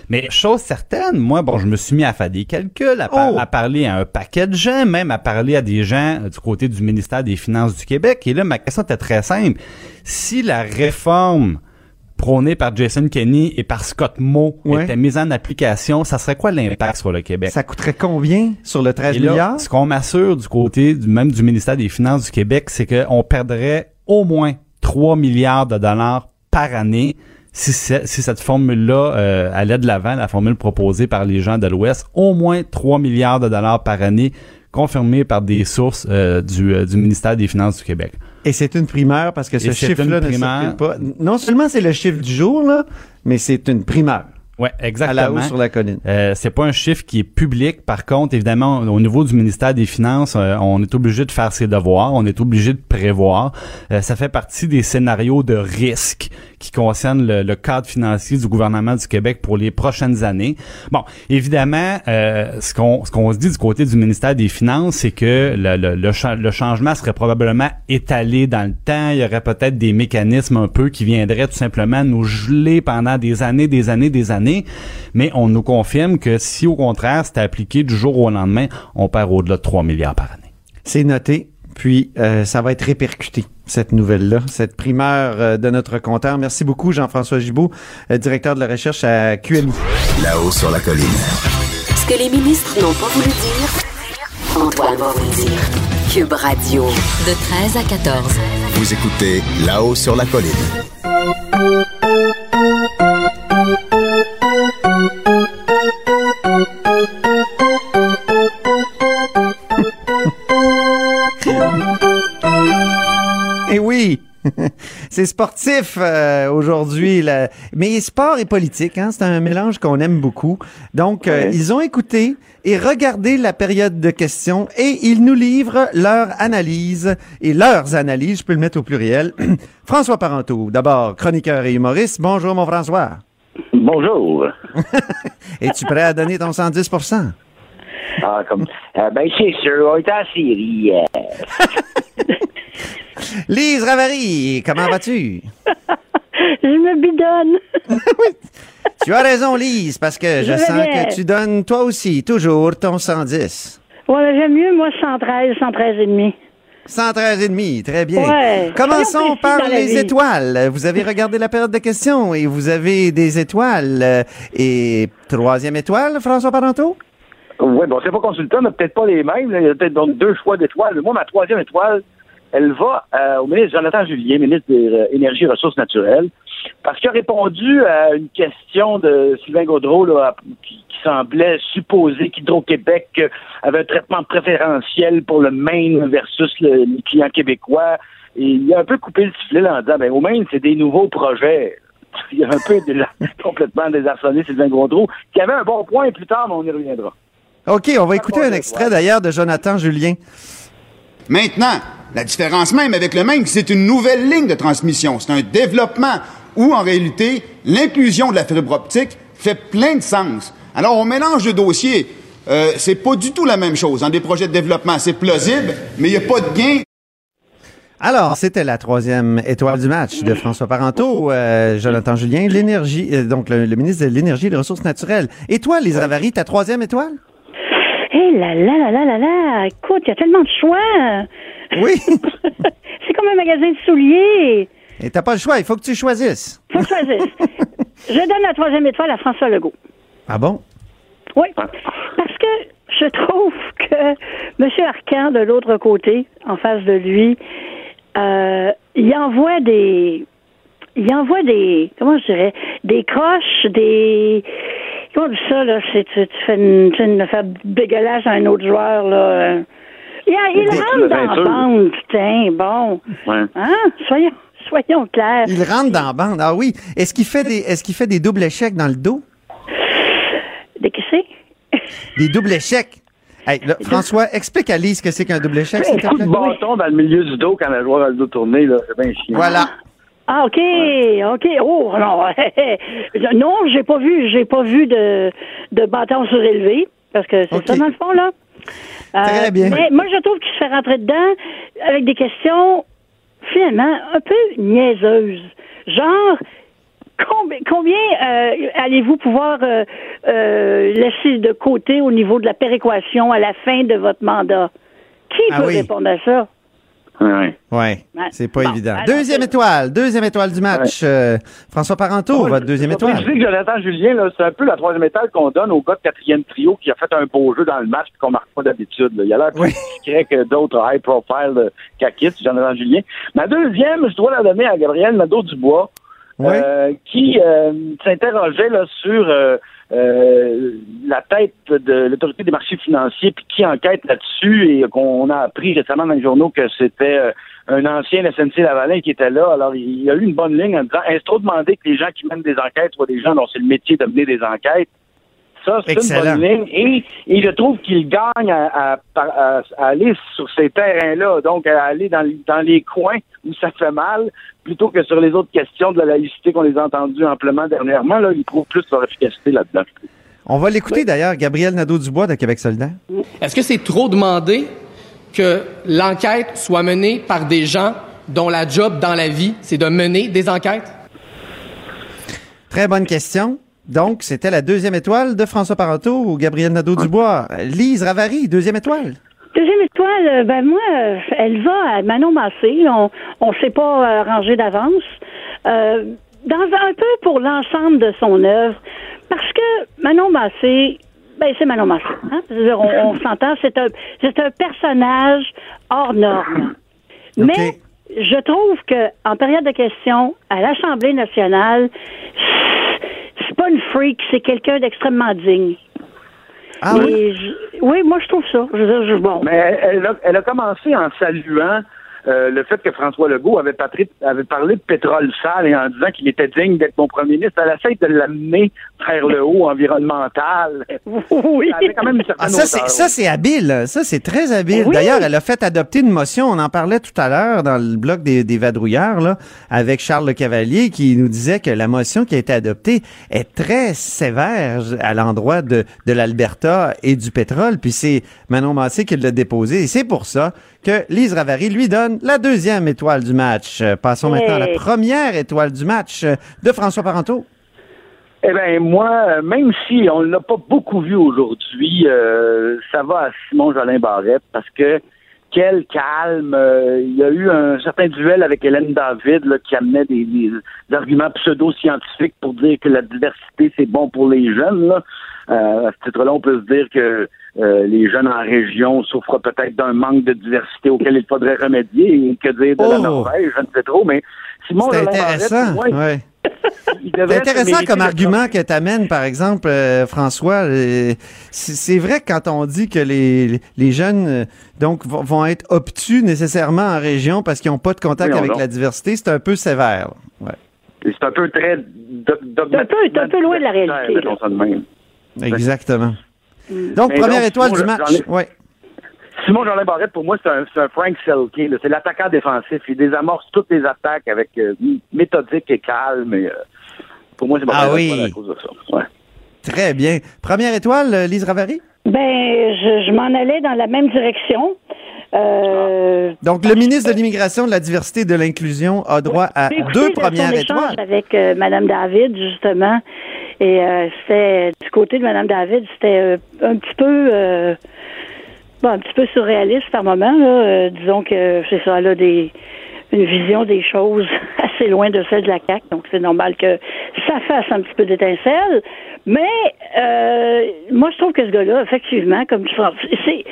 Mais chose certaine, moi, bon, je me suis mis à faire des calculs, à, par- Oh! à parler à un paquet de gens, même à parler à des gens euh, du côté du ministère des Finances du Québec. Et là, ma question était très simple. Si la réforme prônée par Jason Kenney et par Scott Moe Ouais. était mise en application, ça serait quoi l'impact sur le Québec? Ça coûterait combien sur le 13 Et là, milliards? ce qu'on m'assure du côté du, même du ministère des Finances du Québec, c'est qu'on perdrait au moins 3 milliards de dollars par année si, si cette formule-là euh, allait de l'avant, la formule proposée par les gens de l'Ouest, au moins 3 milliards de dollars par année confirmés par des sources euh, du, euh, du ministère des Finances du Québec. Et c'est une primeur parce que ce chiffre-là ne circule pas. Non seulement c'est le chiffre du jour, là, mais c'est une primeur Ouais, à exactement. la hausse sur la colline. Euh, c'est pas un chiffre qui est public. Par contre, évidemment, au niveau du ministère des Finances, euh, on est obligé de faire ses devoirs, on est obligé de prévoir. Euh, ça fait partie des scénarios de risque qui concernent le, cadre financier du gouvernement du Québec pour les prochaines années. Bon, évidemment, euh, ce qu'on ce qu'on se dit du côté du ministère des Finances, c'est que le, le, le changement serait probablement étalé dans le temps. Il y aurait peut-être des mécanismes un peu qui viendraient tout simplement nous geler pendant des années, des années, des années. Mais on nous confirme que si au contraire c'était appliqué du jour au lendemain, on perd au-delà de 3 milliards par année. C'est noté. Puis, euh, ça va être répercuté, cette nouvelle-là, cette primeur euh, de notre compteur. Merci beaucoup, Jean-François Gibault, euh, directeur de la recherche à QMI. Là-haut sur la colline. Ce que les ministres n'ont pas voulu dire, Antoine va vous le dire. Cube Radio, de 13 à 14. Vous écoutez Là-haut sur la colline. c'est sportif euh, aujourd'hui, la- mais sport et politique, hein, c'est un mélange qu'on aime beaucoup. Donc, euh, ils ont écouté et regardé la période de questions et ils nous livrent leur analyse et leurs analyses, je peux le mettre au pluriel. François Parenteau, d'abord chroniqueur et humoriste. Bonjour mon François. Bonjour. Es-tu prêt à donner ton 110 Ah, comme, euh, ben, c'est sûr, on est en série. Lise Ravary, comment vas-tu? Je me bidonne. Tu as raison, Lise, parce que je, sens bien. que tu donnes toi aussi toujours ton 110. Ouais, j'aime mieux, moi, 113, 113 et demi. 113 et demi, très bien. Ouais. Commençons par les vie. étoiles. Vous avez regardé la période de questions et vous avez des étoiles. Et troisième étoile, François Parenteau? Oui, bon, c'est pas consultant, mais peut-être pas les mêmes. là. Il y a peut-être donc deux choix d'étoiles. Moi, ma troisième étoile, elle va euh, au ministre Jonathan Julien, ministre des euh, Énergies et Ressources naturelles, parce qu'il a répondu à une question de Sylvain Gaudreau là, qui, qui semblait supposer qu'Hydro-Québec euh, avait un traitement préférentiel pour le Maine versus le- les clients québécois. Et il a un peu coupé le sifflet là, en disant, ben, au Maine, c'est des nouveaux projets. Il a un peu complètement désarçonné Sylvain Gaudreau, qui avait un bon point plus tard, mais on y reviendra. OK, on va écouter un extrait d'ailleurs de Jonathan Julien. Maintenant, la différence même avec le Maine, c'est une nouvelle ligne de transmission. C'est un développement où, en réalité, l'inclusion de la fibre optique fait plein de sens. Alors, on mélange le dossier. Euh, c'est pas du tout la même chose. Dans des projets de développement, c'est plausible, mais il n'y a pas de gain. Alors, c'était la troisième étoile du match de François Parenteau, euh, Jonathan Julien, l'énergie, euh, donc le, ministre de l'énergie et des ressources naturelles. Et toi, Ravary, ta troisième étoile? Hé là là là là là là, écoute, il y a tellement de choix. Oui. c'est comme un magasin de souliers. Et t'as pas le choix, il faut que tu choisisses. Faut que je choisisse. je donne la troisième étoile à François Legault. Ah bon? Oui. Parce que je trouve que M. Arcan, de l'autre côté, en face de lui, euh, il envoie des. Il envoie des. Comment je dirais? Des croches, des. Dit ça, là? C'est, tu, tu fais une, tu fais une affaire dégueulasse à un autre joueur, là. euh. Il, il rentre dans la bande, putain, bon. Ouais. Hein? Soyons, soyons clairs. Il rentre dans la bande. Ah oui. Est-ce qu'il fait des, est-ce qu'il fait des doubles échecs dans le dos? Des qu'est-ce que c'est? Des doubles échecs. Hey, là, François, explique à Lise ce que c'est qu'un double échec, s'il te Un coup plaît. de bâton dans le milieu du dos quand le joueur a le dos tourné, là, c'est bien chiant. Voilà. Ah, OK, OK. Oh, non. non, j'ai pas vu, j'ai pas vu de, de bâton surélevé, parce que c'est ça, dans le fond, là. Euh, Très bien. Mais moi, je trouve qu'il se fait rentrer dedans avec des questions, finalement, un peu niaiseuses. Genre, combien, combien euh, allez-vous pouvoir euh, euh, laisser de côté au niveau de la péréquation à la fin de votre mandat? Qui Ah peut oui. répondre à ça? Ouais. Ouais, c'est pas Bon, évident. alors, Deuxième étoile, deuxième étoile du match. Euh, François Parenteau, votre deuxième je étoile. préciser que Jonathan Julien, là, c'est un peu la troisième étoile qu'on donne au gars de quatrième trio qui a fait un beau jeu dans le match et qu'on marque pas d'habitude. là. Il a l'air plus Oui. discret que d'autres high profile de Kakis, Jonathan Julien. Ma deuxième, je dois la donner à Gabriel Nadeau-Dubois, Oui. euh, qui euh, s'interrogeait là, sur euh, euh, la tête de l'autorité des marchés financiers puis qui enquête là-dessus et qu'on a appris récemment dans les journaux que c'était un ancien SNC Lavalin qui était là. Alors, il y a eu une bonne ligne en disant est-ce trop demandé que les gens qui mènent des enquêtes soient des gens dont c'est le métier de mener des enquêtes? Ça, c'est une bonne ligne. Et, je trouve qu'il gagne à, à- à- à aller sur ces terrains-là, donc à aller dans, les- dans les coins où ça fait mal, plutôt que sur les autres questions de la laïcité qu'on les a entendues amplement dernièrement. Là, il trouve plus leur efficacité là-dedans. On va l'écouter d'ailleurs, Gabriel Nadeau-Dubois de Québec solidaire. Est-ce que c'est trop demandé que l'enquête soit menée par des gens dont la job dans la vie, c'est de mener des enquêtes? Très bonne question. Donc, c'était la deuxième étoile de François Parenteau ou Gabriel Nadeau-Dubois. Lise Ravary, deuxième étoile. Deuxième étoile, euh, ben moi, euh, elle va à Manon Massé. On on s'est pas euh, rangé d'avance. Euh, dans un peu pour l'ensemble de son œuvre, parce que Manon Massé, ben c'est Manon Massé. Hein? On, on s'entend, c'est un c'est un personnage hors norme. Mais je trouve que en période de questions à l'Assemblée nationale, pas une freak, c'est quelqu'un d'extrêmement digne. Ah oui? je- oui, moi je trouve ça. Je veux dire, je- bon. Mais elle, elle a, elle a commencé en saluant euh, le fait que François Legault avait, patri- avait parlé de pétrole sale et en disant qu'il était digne d'être mon premier ministre. Elle essaie de l'amener vers le haut environnemental. Oui. Ça avait quand même une certaine Ah, ça, c'est, habile. Ça, c'est très habile. Oui. D'ailleurs, elle a fait adopter une motion. On en parlait tout à l'heure dans le bloc des, des vadrouilleurs, là, avec Charles Le Cavalier, qui nous disait que la motion qui a été adoptée est très sévère à l'endroit de, de l'Alberta et du pétrole. Puis c'est Manon Massé qui l'a déposé. Et c'est pour ça que Lise Ravary lui donne la deuxième étoile du match. Passons Hey. maintenant à la première étoile du match de François Parenteau. Eh bien, moi, même si on ne l'a pas beaucoup vu aujourd'hui, euh, ça va à Simon Jolin Barrette parce que quel calme. euh, il y a eu un certain duel avec Hélène David là, qui amenait des, des arguments pseudo-scientifiques pour dire que la diversité, c'est bon pour les jeunes. Là. Euh, à ce titre-là, on peut se dire que euh, les jeunes en région souffrent peut-être d'un manque de diversité auquel il faudrait remédier. Et que dire de la Oh! Norvège, je ne sais trop, mais Simon C'est Jolin Barrette, intéressant. pour moi, ouais. C'est intéressant comme argument que tu amènes, par exemple, euh, François. euh, c'est vrai que quand on dit que les, les jeunes euh, donc vont- vont être obtus nécessairement en région parce qu'ils n'ont pas de contact Oui, on avec la diversité, c'est un peu sévère. Ouais. C'est un peu très C'est un peu- c'est un peu loin de la réalité, mettons ça de même. Exactement. Donc, Mais première donc, étoile du match. Ouais. Simon Jolin Barrette, pour moi, c'est un, Frank Selke. là. C'est l'attaquant défensif. Il désamorce toutes les attaques avec euh, méthodique et calme. Et, euh, pour moi, c'est pas Ah oui. à cause de ça. Ouais. Très bien. Première étoile, euh, Lise Ravary? Ben, je, je m'en allais dans la même direction. Euh, Donc, le ministre de l'Immigration, de la Diversité et de l'Inclusion a droit à deux premières échange étoiles. avec euh, Madame David justement et euh, c'était du côté de Madame David c'était euh, un petit peu euh, bon, un petit peu surréaliste par moment là. Euh, disons que c'est ça là des une vision des choses assez loin de celle de la CAQ, donc c'est normal que ça fasse un petit peu d'étincelle. Mais euh, moi, je trouve que ce gars-là, effectivement, comme tu dis, c'est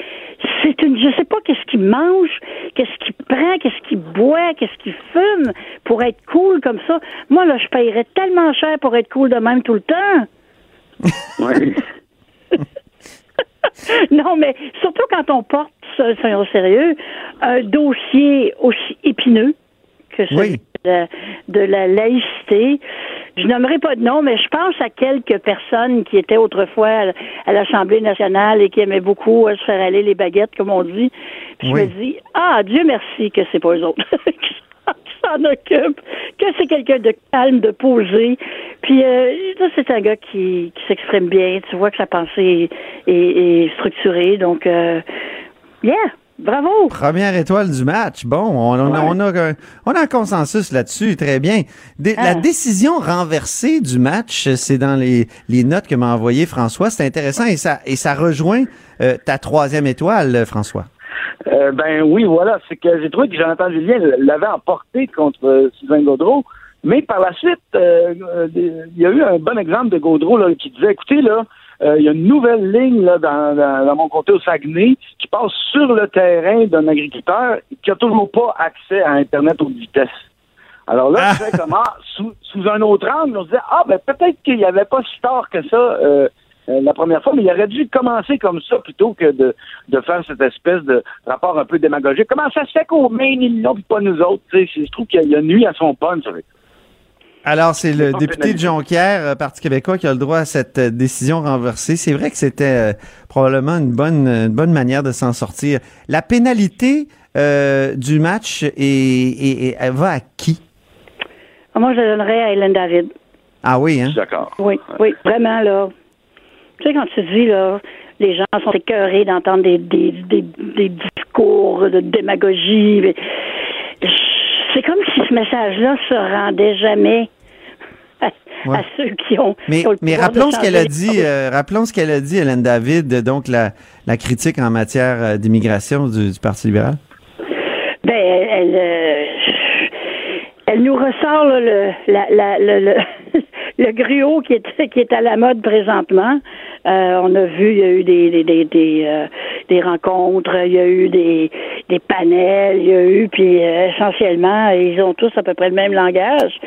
c'est une, je sais pas qu'est-ce qu'il mange, qu'est-ce qu'il prend, qu'est-ce qu'il boit, qu'est-ce qu'il fume pour être cool comme ça. Moi, là, je paierais tellement cher pour être cool de même tout le temps. Ouais. non, mais surtout quand on porte, soyons sérieux, un dossier aussi épineux que celui Oui. de, la, de la laïcité. je nommerai pas de nom, mais je pense à quelques personnes qui étaient autrefois à, l'Assemblée nationale et qui aimaient beaucoup euh, se faire aller les baguettes, comme on dit. Puis je me dis, ah, Dieu merci que c'est pas eux autres s'en occupent, que c'est quelqu'un de calme, de posé. Puis euh, ça, c'est un gars qui, qui s'exprime bien. Tu vois que sa pensée est, est- est structurée. Donc, euh, yeah, bravo. Première étoile du match. Bon, on, on, a- on a, un, on a un consensus là-dessus, très bien. Dé- La Ah. décision renversée du match, c'est dans les, les notes que m'a envoyé François. C'est intéressant et ça, et ça rejoint euh, ta troisième étoile, François. Euh, ben oui, voilà. C'est que j'ai trouvé que Jonathan Julien l'avait emporté contre euh, Sylvain Gaudreau. Mais par la suite, euh, il y a eu un bon exemple de Gaudreau là, qui disait, écoutez, là, euh, il y a une nouvelle ligne là, dans, dans, dans mon comté au Saguenay qui passe sur le terrain d'un agriculteur qui a toujours pas accès à Internet haute vitesse. Alors là, tu fais comment, sous, sous un autre angle, on se disait, ah, ben peut-être qu'il n'y avait pas si tard que ça euh, euh, la première fois, mais il aurait dû commencer comme ça plutôt que de, de faire cette espèce de rapport un peu démagogique. Comment ça se fait qu'au Maine, ils l'ont, puis pas nous autres? Tu sais, Je trouve qu'il y a nuit à son punch avec Alors, c'est le député de. Jonquière, euh, Parti québécois, qui a le droit à cette euh, décision renversée. C'est vrai que c'était euh, probablement une bonne, une bonne manière de s'en sortir. La pénalité euh, du match est, est- est- elle va à qui? Moi, je le donnerais à Hélène David. Ah oui, hein? D'accord. Oui, oui, vraiment, là. Tu sais, quand tu dis, là, les gens sont écœurés d'entendre des, des, des, des discours de démagogie. C'est comme si ce message-là se rendait jamais à, Ouais. à ceux qui ont. Mais, qui ont le mais pouvoir de rappelons ce qu'elle a dit, euh, rappelons ce qu'elle a dit, Hélène David, donc la, la critique en matière euh, d'immigration du, du Parti libéral. Ben, elle, elle, euh, elle nous ressort là, le, la, la, le, le, le gruau qui est, qui est à la mode présentement. Euh, on a vu, il y a eu des, des, des, des, euh, des rencontres, il y a eu des, des panels, il y a eu, puis euh, essentiellement, ils ont tous à peu près le même langage,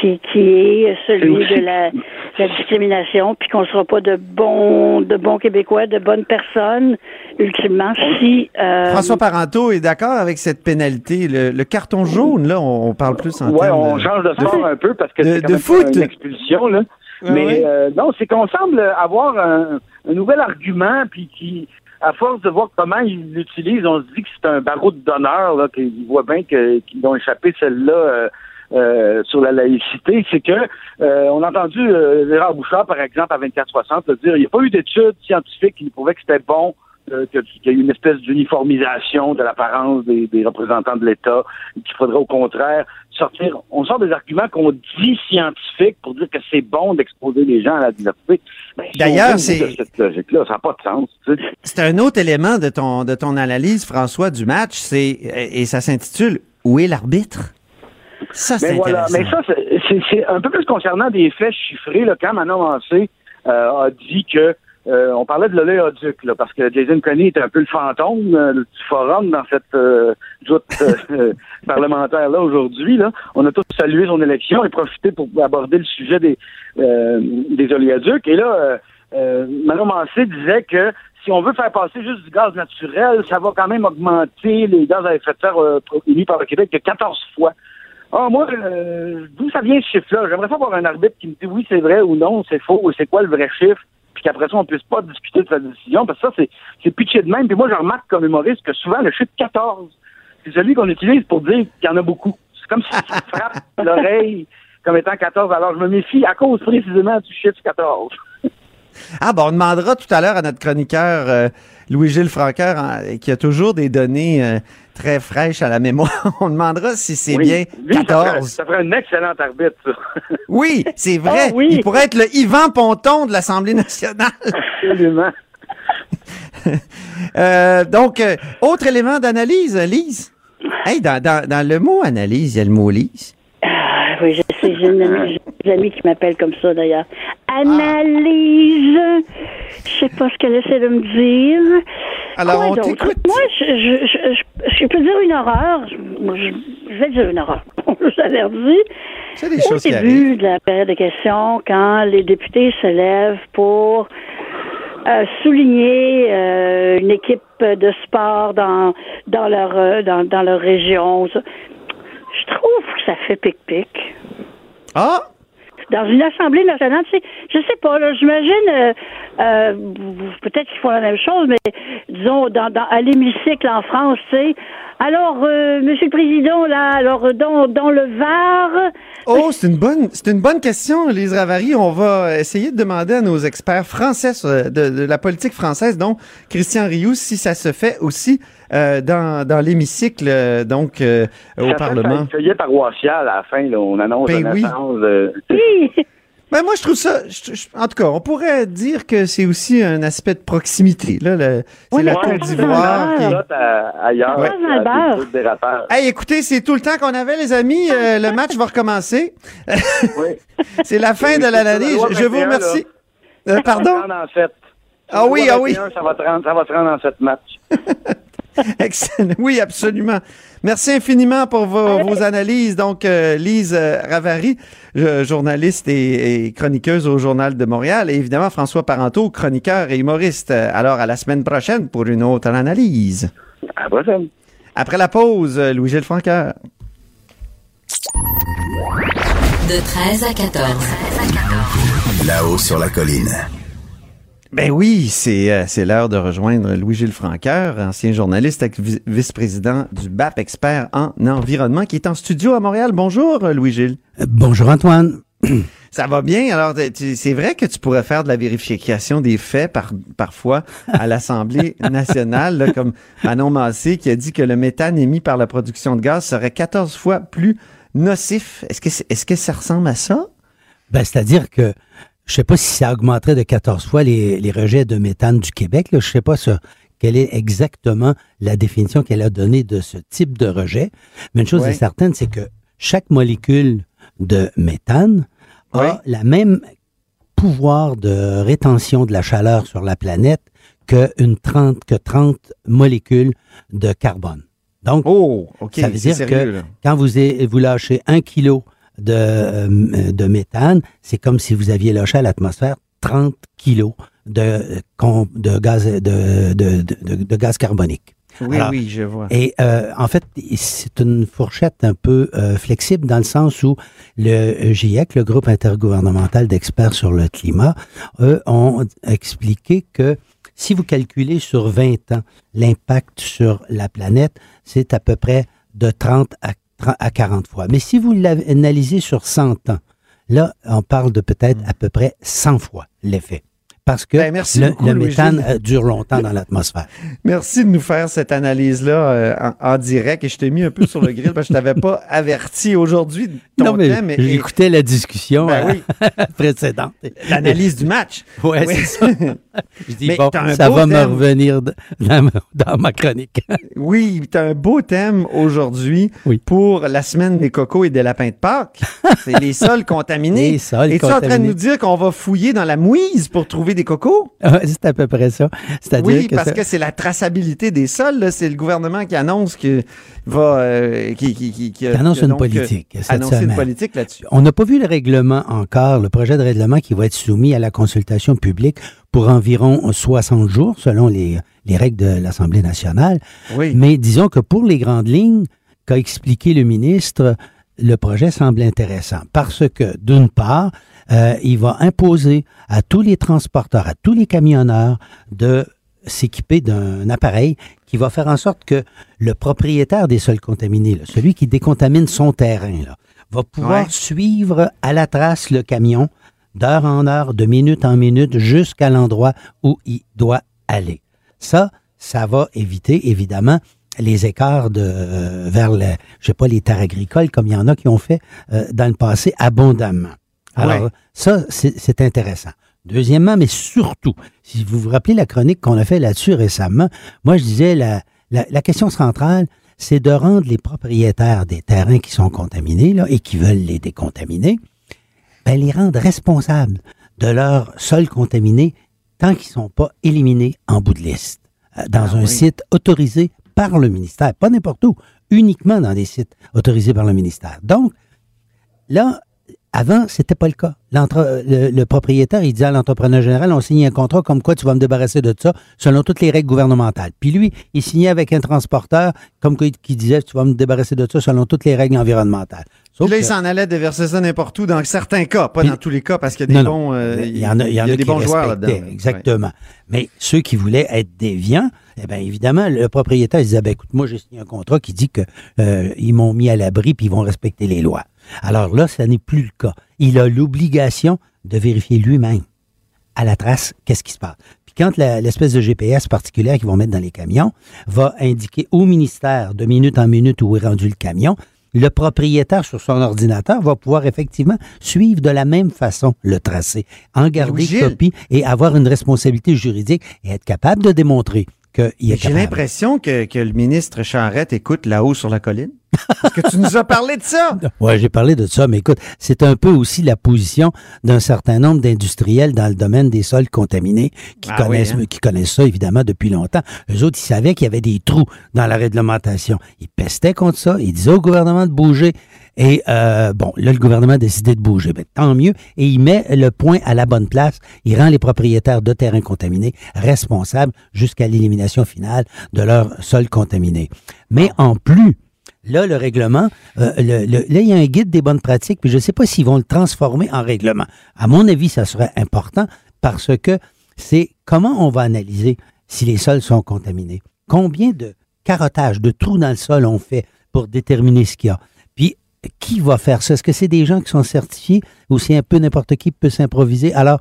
qui, qui est celui de la, la discrimination, puis qu'on ne sera pas de bons, de bons Québécois, de bonnes personnes, ultimement, si... euh, François Parenteau est d'accord avec cette pénalité. Le, le carton jaune, là, on, parle plus en Ouais, termes on de- change de sport un peu parce que c'est quand de même foot. une expulsion là. Ouais, Mais ouais. euh, non, c'est qu'on semble avoir un, un nouvel argument puis qui à force de voir comment ils l'utilisent, on se dit que c'est un barreau de d'honneur là qu'ils voient bien que- qu'ils ont échappé celle-là euh, euh, sur la laïcité, c'est que euh, on a entendu euh, Gérard Bouchard, par exemple, à 2460, le dire il n'y a pas eu d'études scientifiques qui prouvaient que c'était bon euh, qu'il y a eu une espèce d'uniformisation de l'apparence des, des représentants de l'État, qu'il faudrait au contraire sortir, on sort des arguments qu'on dit scientifiques pour dire que c'est bon d'exposer les gens à la diversité. Ben, si D'ailleurs, c'est- cette logique-là, ça n'a pas de sens. tu sais. C'est un autre élément de ton, de ton analyse, François, du match, c'est et ça s'intitule Où est l'arbitre? Ça, Mais voilà, mais ça, c'est- un peu plus concernant des faits chiffrés. Là, quand Manon Mancé euh, a dit que euh, on parlait de l'oléoduc, là, parce que Jason Kenney est un peu le fantôme euh, du forum dans cette euh, joute euh, parlementaire-là aujourd'hui. Là. On a tous salué son élection et profité pour aborder le sujet des, des oléoducs. Et là, Manon Mancé disait que si on veut faire passer juste du gaz naturel, ça va quand même augmenter les gaz à effet de serre émis par le Québec de 14 fois. Ah, moi, euh, d'où ça vient ce chiffre-là? J'aimerais ça avoir un arbitre qui me dit oui, c'est vrai ou non, c'est faux, ou c'est quoi le vrai chiffre, puis qu'après ça, on puisse pas discuter de sa décision, parce que ça, c'est, c'est pitché de même. Puis moi, je remarque comme humoriste que souvent, le chiffre 14, c'est celui qu'on utilise pour dire qu'il y en a beaucoup. C'est comme si ça frappe l'oreille comme étant 14. Alors, je me méfie à cause précisément du chiffre 14. Ah, bon, on demandera tout à l'heure à notre chroniqueur euh, Louis-Gilles Franqueur, hein, qui a toujours des données euh, très fraîches à la mémoire. on demandara si c'est Oui. bien Lui, ça ferait- 14. Ça ferait un excellent arbitre, ça. Oui, c'est vrai. Ah oui. Il pourrait être le Yvan Ponton de l'Assemblée nationale. Absolument. Euh, donc, euh, autre élément d'analyse, Lise. Hey, dans, dans, dans le mot analyse, il y a le mot Lise. Ah, oui, je sais, j'ai une amie- des amis qui m'appellent comme ça d'ailleurs. Analyse. Je sais pas ce qu'elle essaie de me dire. Alors, Quoi on d'autre? t'écoute. Moi, je, je, je, je, je peux dire une horreur. Je, vais dire une horreur. je l'avais dit. C'est des Au choses qui début de la période de questions, quand les députés se lèvent pour euh, souligner euh, une équipe de sport dans dans leur euh, dans, dans leur région, ça, je trouve que ça fait pic-pic. Ah! dans une assemblée nationale. Tu sais, je sais pas, là, j'imagine, euh, euh, peut-être qu'ils font la même chose, mais disons, dans, dans, à l'hémicycle en France, tu sais. Alors, euh, Monsieur le Président, là, alors, dans, dans le Var, Oh, c'est une bonne, c'est une bonne question, Lise Ravary. On va essayer de demander à nos experts français sur- de, de la politique française, dont Christian Rioux, si ça se fait aussi euh, dans, dans l'hémicycle, euh, donc euh, au Ça fait Parlement. un feuillet paroissial à la fin, là, on annonce Ben la oui. naissance de... Ben moi, je trouve ça. je- je- en tout cas, on pourrait dire que c'est aussi un aspect de proximité. Là, le- c'est la Côte d'Ivoire. qui est- Là, t'as- ailleurs, Ouais. à des. Hey, écoutez, c'est tout le temps qu'on avait, les amis. Euh, le match va recommencer. c'est la fin de l'année. Je, je vous remercie. Euh, pardon? Ça va te rendre en sept. Ah oui, ah oui. 21, Ça va te rendre, ça va te rendre en sept matchs. Excellent. Oui, absolument. Merci infiniment pour vos, vos analyses. Donc, euh, Lise euh, Ravary, euh, journaliste et, et chroniqueuse au Journal de Montréal, et évidemment François Parenteau, chroniqueur et humoriste. Alors, à la semaine prochaine pour une autre analyse. À la prochaine. Après la pause, euh, Louis-Gilles Franqueur. De 13 à 14. Là-haut sur la colline. Ben oui, c'est euh, c'est l'heure de rejoindre Louis-Gilles Franqueur, ancien journaliste et vi- vice-président du BAP Expert en environnement, qui est en studio à Montréal. Bonjour, euh, Louis-Gilles. Bonjour, Antoine. Ça va bien? Alors, c'est vrai que tu pourrais faire de la vérification des faits par, parfois à l'Assemblée nationale, là, comme Manon Massé qui a dit que le méthane émis par la production de gaz serait 14 fois plus nocif. Est-ce que, est-ce que ça ressemble à ça? Ben, c'est-à-dire que je sais pas si ça augmenterait de 14 fois les, les rejets de méthane du Québec. Là. Je sais pas ça, quelle est exactement la définition qu'elle a donnée de ce type de rejet. Mais une chose Ouais. est certaine, c'est que chaque molécule de méthane a la même pouvoir de rétention de la chaleur sur la planète que, une 30, que 30 molécules de carbone. Donc, Oh, ça veut dire sérieux, que là. quand vous, vous lâchez un kilo de, euh, de méthane, c'est comme si vous aviez lâché à l'atmosphère 30 kilos de, de, gaz, de, de, de- gaz carbonique. Oui, oui, je vois. Et euh, en fait, c'est une fourchette un peu euh, flexible dans le sens où le GIEC, le groupe intergouvernemental d'experts sur le climat, eux ont expliqué que si vous calculez sur 20 ans l'impact sur la planète, c'est à peu près de 30 à, 30 à 40 fois. Mais si vous l'analysez sur 100 ans, là, on parle de peut-être à peu près 100 fois l'effet. Parce que Ben, merci le, beaucoup, le Louis-Gilles. méthane euh, dure longtemps dans l'atmosphère. Merci de nous faire cette analyse-là euh, en, en direct. Et je t'ai mis un peu sur le grill parce que je t'avais pas averti aujourd'hui de ton non, mais thème. et- j'écoutais la discussion Ben euh, oui. précédente. L'analyse du match. Ouais, Oui. c'est ça. Je dis, Mais bon, ça va me revenir dans, ma- dans ma chronique. Oui, tu as un beau thème aujourd'hui pour la semaine des cocos et des lapins de Pâques. C'est les sols contaminés. Les sols Es-tu en train de nous dire qu'on va fouiller dans la mouise pour trouver des cocos? Ouais, c'est à peu près ça. Oui, que parce ça- que c'est la traçabilité des sols. C'est le gouvernement qui annonce que va... euh, qui, qui, qui, qui a- qui annonce une politique. une là-dessus. On n'a pas vu le règlement encore, le projet de règlement qui va être soumis à la consultation publique pour environ 60 jours, selon les, les règles de l'Assemblée nationale. Oui. Mais disons que pour les grandes lignes qu'a expliqué le ministre, le projet semble intéressant parce que, d'une part, euh, il va imposer à tous les transporteurs, à tous les camionneurs de s'équiper d'un appareil qui va faire en sorte que le propriétaire des sols contaminés, là, celui qui décontamine son terrain, là, va pouvoir Ouais. suivre à la trace le camion d'heure en heure, de minute en minute, jusqu'à l'endroit où il doit aller. Ça, ça va éviter, évidemment, les écarts de, euh, vers, le, je sais pas, les terres agricoles, comme il y en a qui ont fait euh, dans le passé abondamment. Alors, Ouais. ça, c'est intéressant. Deuxièmement, mais surtout, si vous vous rappelez la chronique qu'on a fait là-dessus récemment, moi, je disais, la, la, la question centrale, c'est de rendre les propriétaires des terrains qui sont contaminés là, et qui veulent les décontaminer, ben, les rendre responsables de leurs sols contaminés tant qu'ils ne sont pas éliminés en bout de liste, euh, dans un oui. site autorisé par le ministère, pas n'importe où, uniquement dans des sites autorisés par le ministère. Donc, là, Avant, c'était pas le cas. Le, le propriétaire, il disait à l'entrepreneur général, on signe un contrat comme quoi tu vas me débarrasser de ça selon toutes les règles gouvernementales. Puis lui, il signait avec un transporteur comme quoi il- qui disait, tu vas me débarrasser de ça selon toutes les règles environnementales. Sauf là, il s'en allait déverser ça n'importe où dans certains cas, pas Puis- dans tous les cas, parce qu'il y a des Non, bons, euh, il y en a, il y en a des qui bons joueurs là-dedans. Exactement. Mais ceux qui voulaient être déviants, eh bien, évidemment, le propriétaire il disait, ben, écoute, moi, j'ai signé un contrat qui dit que euh, ils m'ont mis à l'abri puis ils vont respecter les lois. Alors là, ça n'est plus le cas. Il a l'obligation de vérifier lui-même à la trace qu'est-ce qui se passe. Puis quand l'espèce de GPS particulière qu'ils vont mettre dans les camions va indiquer au ministère de minute en minute où est rendu le camion, le propriétaire sur son ordinateur va pouvoir effectivement suivre de la même façon le tracé, en garder Gilles- copie et avoir une responsabilité juridique et être capable de démontrer qu'il est J'ai l'impression que, que le ministre Charrette écoute là-haut sur la colline. Parce que tu nous as parlé de ça. Oui, j'ai parlé de ça, mais écoute, c'est un peu aussi la position d'un certain nombre d'industriels dans le domaine des sols contaminés qui, Ah connaissent, oui, hein? qui connaissent ça, évidemment, depuis longtemps. Eux autres, ils savaient qu'il y avait des trous dans la réglementation. Ils pestaient contre ça, ils disaient au gouvernement de bouger. Et euh, bon, là, le gouvernement a décidé de bouger. Ben, tant mieux. Et il met le point à la bonne place. Il rend les propriétaires de terrains contaminés responsables jusqu'à l'élimination finale de leurs sols contaminés. Mais en plus, Là, le règlement, euh, là, il y a un guide des bonnes pratiques, puis je ne sais pas s'ils vont le transformer en règlement. À mon avis, ça serait important parce que c'est comment on va analyser si les sols sont contaminés? Combien de carottage, de trous dans le sol on fait pour déterminer ce qu'il y a? Qui va faire ça? Est-ce que c'est des gens qui sont certifiés ou c'est un peu n'importe qui peut s'improviser? Alors,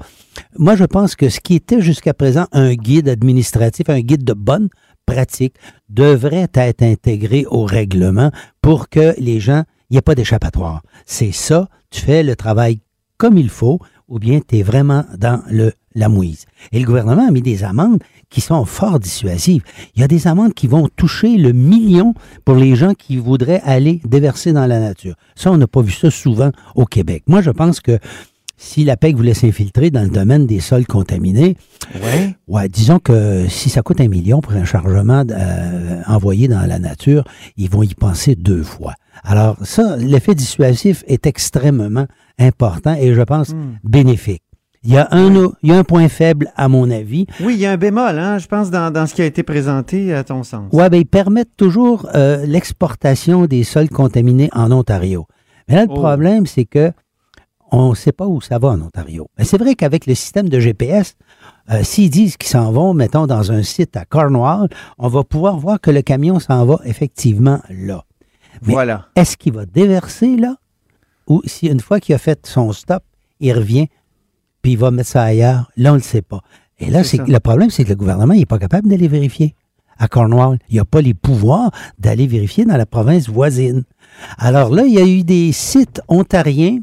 moi, je pense que ce qui était jusqu'à présent un guide administratif, un guide de bonne pratique, devrait être intégré au règlement pour que les gens, il n'y ait pas d'échappatoire. C'est ça, tu fais le travail comme il faut ou bien tu es vraiment dans le, la mouise. Et le gouvernement a mis des amendes qui sont fort dissuasives. Il y a des amendes qui vont toucher le million pour les gens qui voudraient aller déverser dans la nature. Ça, on n'a pas vu ça souvent au Québec. Moi, je pense que si la PEC voulait s'infiltrer dans le domaine des sols contaminés, ouais. ouais, disons que si ça coûte un million pour un chargement euh, envoyé dans la nature, ils vont y penser deux fois. Alors ça, l'effet dissuasif est extrêmement important et je pense bénéfique. Il y, a un, il y a un point faible, à mon avis. Oui, il y a un bémol, hein, je pense, dans, dans ce qui a été présenté, à ton sens. Oui, ben, ils permettent toujours euh, l'exportation des sols contaminés en Ontario. Mais là, le Oh. problème, c'est que on ne sait pas où ça va en Ontario. Mais c'est vrai qu'avec le système de GPS, euh, s'ils disent qu'ils s'en vont, mettons, dans un site à Cornwall, on va pouvoir voir que le camion s'en va effectivement là. Mais Voilà. est-ce qu'il va déverser là? Ou si une fois qu'il a fait son stop, il revient, puis il va mettre ça ailleurs, là, on ne le sait pas. Et là, C'est le problème, c'est que le gouvernement n'est pas capable d'aller vérifier. À Cornwall, il n'a pas les pouvoirs d'aller vérifier dans la province voisine. Alors là, il y a eu des sites ontariens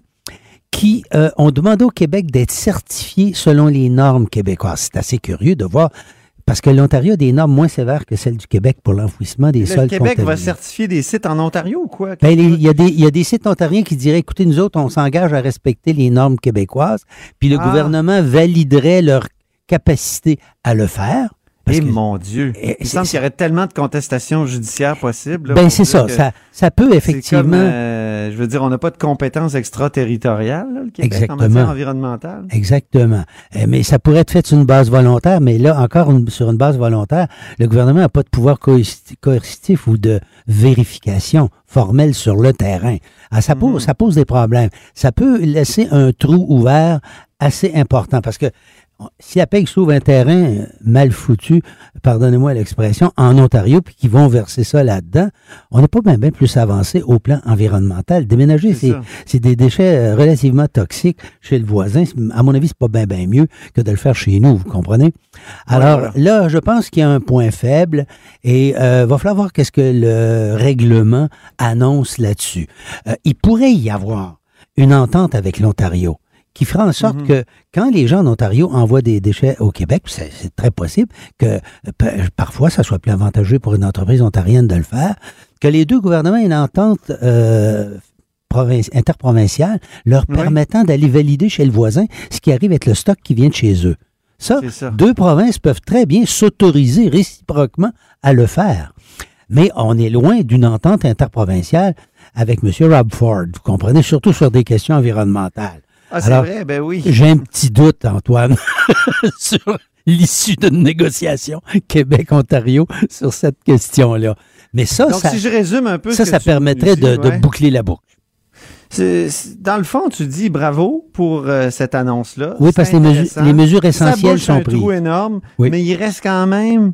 qui euh, ont demandé au Québec d'être certifiés selon les normes québécoises. C'est assez curieux de voir, parce que l'Ontario a des normes moins sévères que celles du Québec pour l'enfouissement des Le sols Québec va certifier des sites en Ontario ou quoi? Ben, les- il y, a des- il y a des sites ontariens qui diraient, écoutez, nous autres, on s'engage à respecter les normes québécoises, puis le Ah. gouvernement validerait leur capacité à le faire. Parce Eh que- mon Dieu. Eh, Il semble qu'il y aurait tellement de contestations judiciaires possibles. là, Ben, c'est ça, ça. Ça peut effectivement. comme, euh, je veux dire, on n'a pas de compétences extraterritoriales, là, le Québec, en Exactement. matière environnementale. Exactement. Euh, mais ça pourrait être fait sur une base volontaire, mais là, encore une- sur une base volontaire, le gouvernement n'a pas de pouvoir coerci- coercitif ou de vérification formelle sur le terrain. Ah, ça, pose, ça pose des problèmes. Ça peut laisser un trou ouvert assez important parce que si la PEG s'ouvre un terrain euh, mal foutu, pardonnez-moi l'expression, en Ontario, puis qu'ils vont verser ça là-dedans, on n'est pas bien, bien plus avancé au plan environnemental. Déménager, C'est des déchets euh, relativement toxiques chez le voisin. À mon avis, c'est pas bien bien mieux que de le faire chez nous, vous comprenez? Alors voilà. là, je pense qu'il y a un point faible et euh, va falloir voir qu'est-ce que le règlement annonce là-dessus. Euh, il pourrait y avoir une entente avec l'Ontario qui fera en sorte Mhm. que quand les gens en Ontario envoient des déchets au Québec, c'est très possible que parfois ça soit plus avantageux pour une entreprise ontarienne de le faire, que les deux gouvernements aient une entente euh, provinci- interprovinciale leur Oui. permettant d'aller valider chez le voisin ce qui arrive avec le stock qui vient de chez eux. Ça, ça. deux provinces peuvent très bien s'autoriser réciproquement à le faire. Mais on est loin d'une entente interprovinciale avec M. Rob Ford, vous comprenez, surtout sur des questions environnementales. Ah, c'est vrai, ben oui. J'ai un petit doute, Antoine, sur l'issue d'une négociation Québec-Ontario sur cette question-là. Mais ça, Donc, ça, si je résume un peu ça, ça permettrait dis, de, boucler la boucle. Dans le fond, tu dis bravo pour euh, cette annonce-là. Oui, parce que les mesures- les essentielles sont un prises. trou énorme, Oui. mais il reste quand même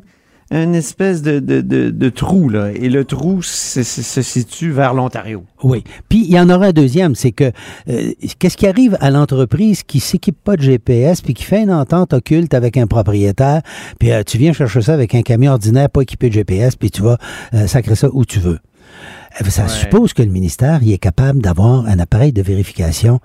une espèce de, de, de, de trou, là. Et le trou se, se- se situe vers l'Ontario. Oui. Puis il y en aura un deuxième, c'est que euh, qu'est-ce qui arrive à l'entreprise qui s'équipe pas de GPS puis qui fait une entente occulte avec un propriétaire, puis euh, tu viens chercher ça avec un camion ordinaire pas équipé de GPS, puis tu vas euh, sacrer ça où tu veux. Euh, Ça Ouais. suppose que le ministère il est capable d'avoir un appareil de vérification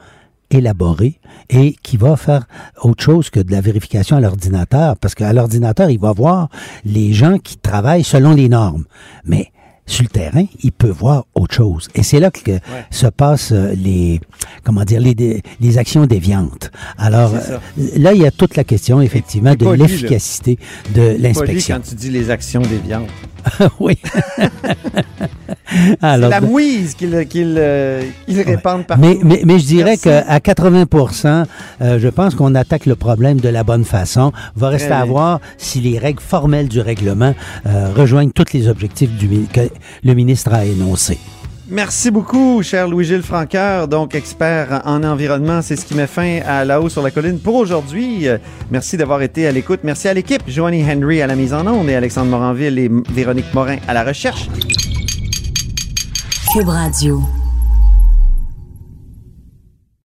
élaboré et qui va faire autre chose que de la vérification à l'ordinateur, parce qu'à l'ordinateur, il va voir les gens qui travaillent selon les normes. Mais sur le terrain, il peut voir autre chose. Et c'est là que se passent euh, les, comment dire, les, les actions déviantes. Alors, euh, là, il y a toute la question, effectivement, de l'efficacité de l'inspection. quand tu dis les actions des viandes. oui. C'est la mouise qu'ils qu'ils, euh, répandent partout. Mais, mais, mais je dirais qu'à 80% euh, je pense qu'on attaque le problème de la bonne façon. Va rester Très à voir si les règles formelles du règlement euh, rejoignent tous les objectifs du, que le ministre a énoncés. Merci beaucoup, cher Louis-Gilles Franqueur, donc expert en environnement. C'est ce qui met fin à La Haut sur la Colline pour aujourd'hui. Euh, Merci d'avoir été à l'écoute. Merci à l'équipe. Joanie Henry à la mise en onde et Alexandre Moranville et Véronique Morin à la recherche. Cube Radio.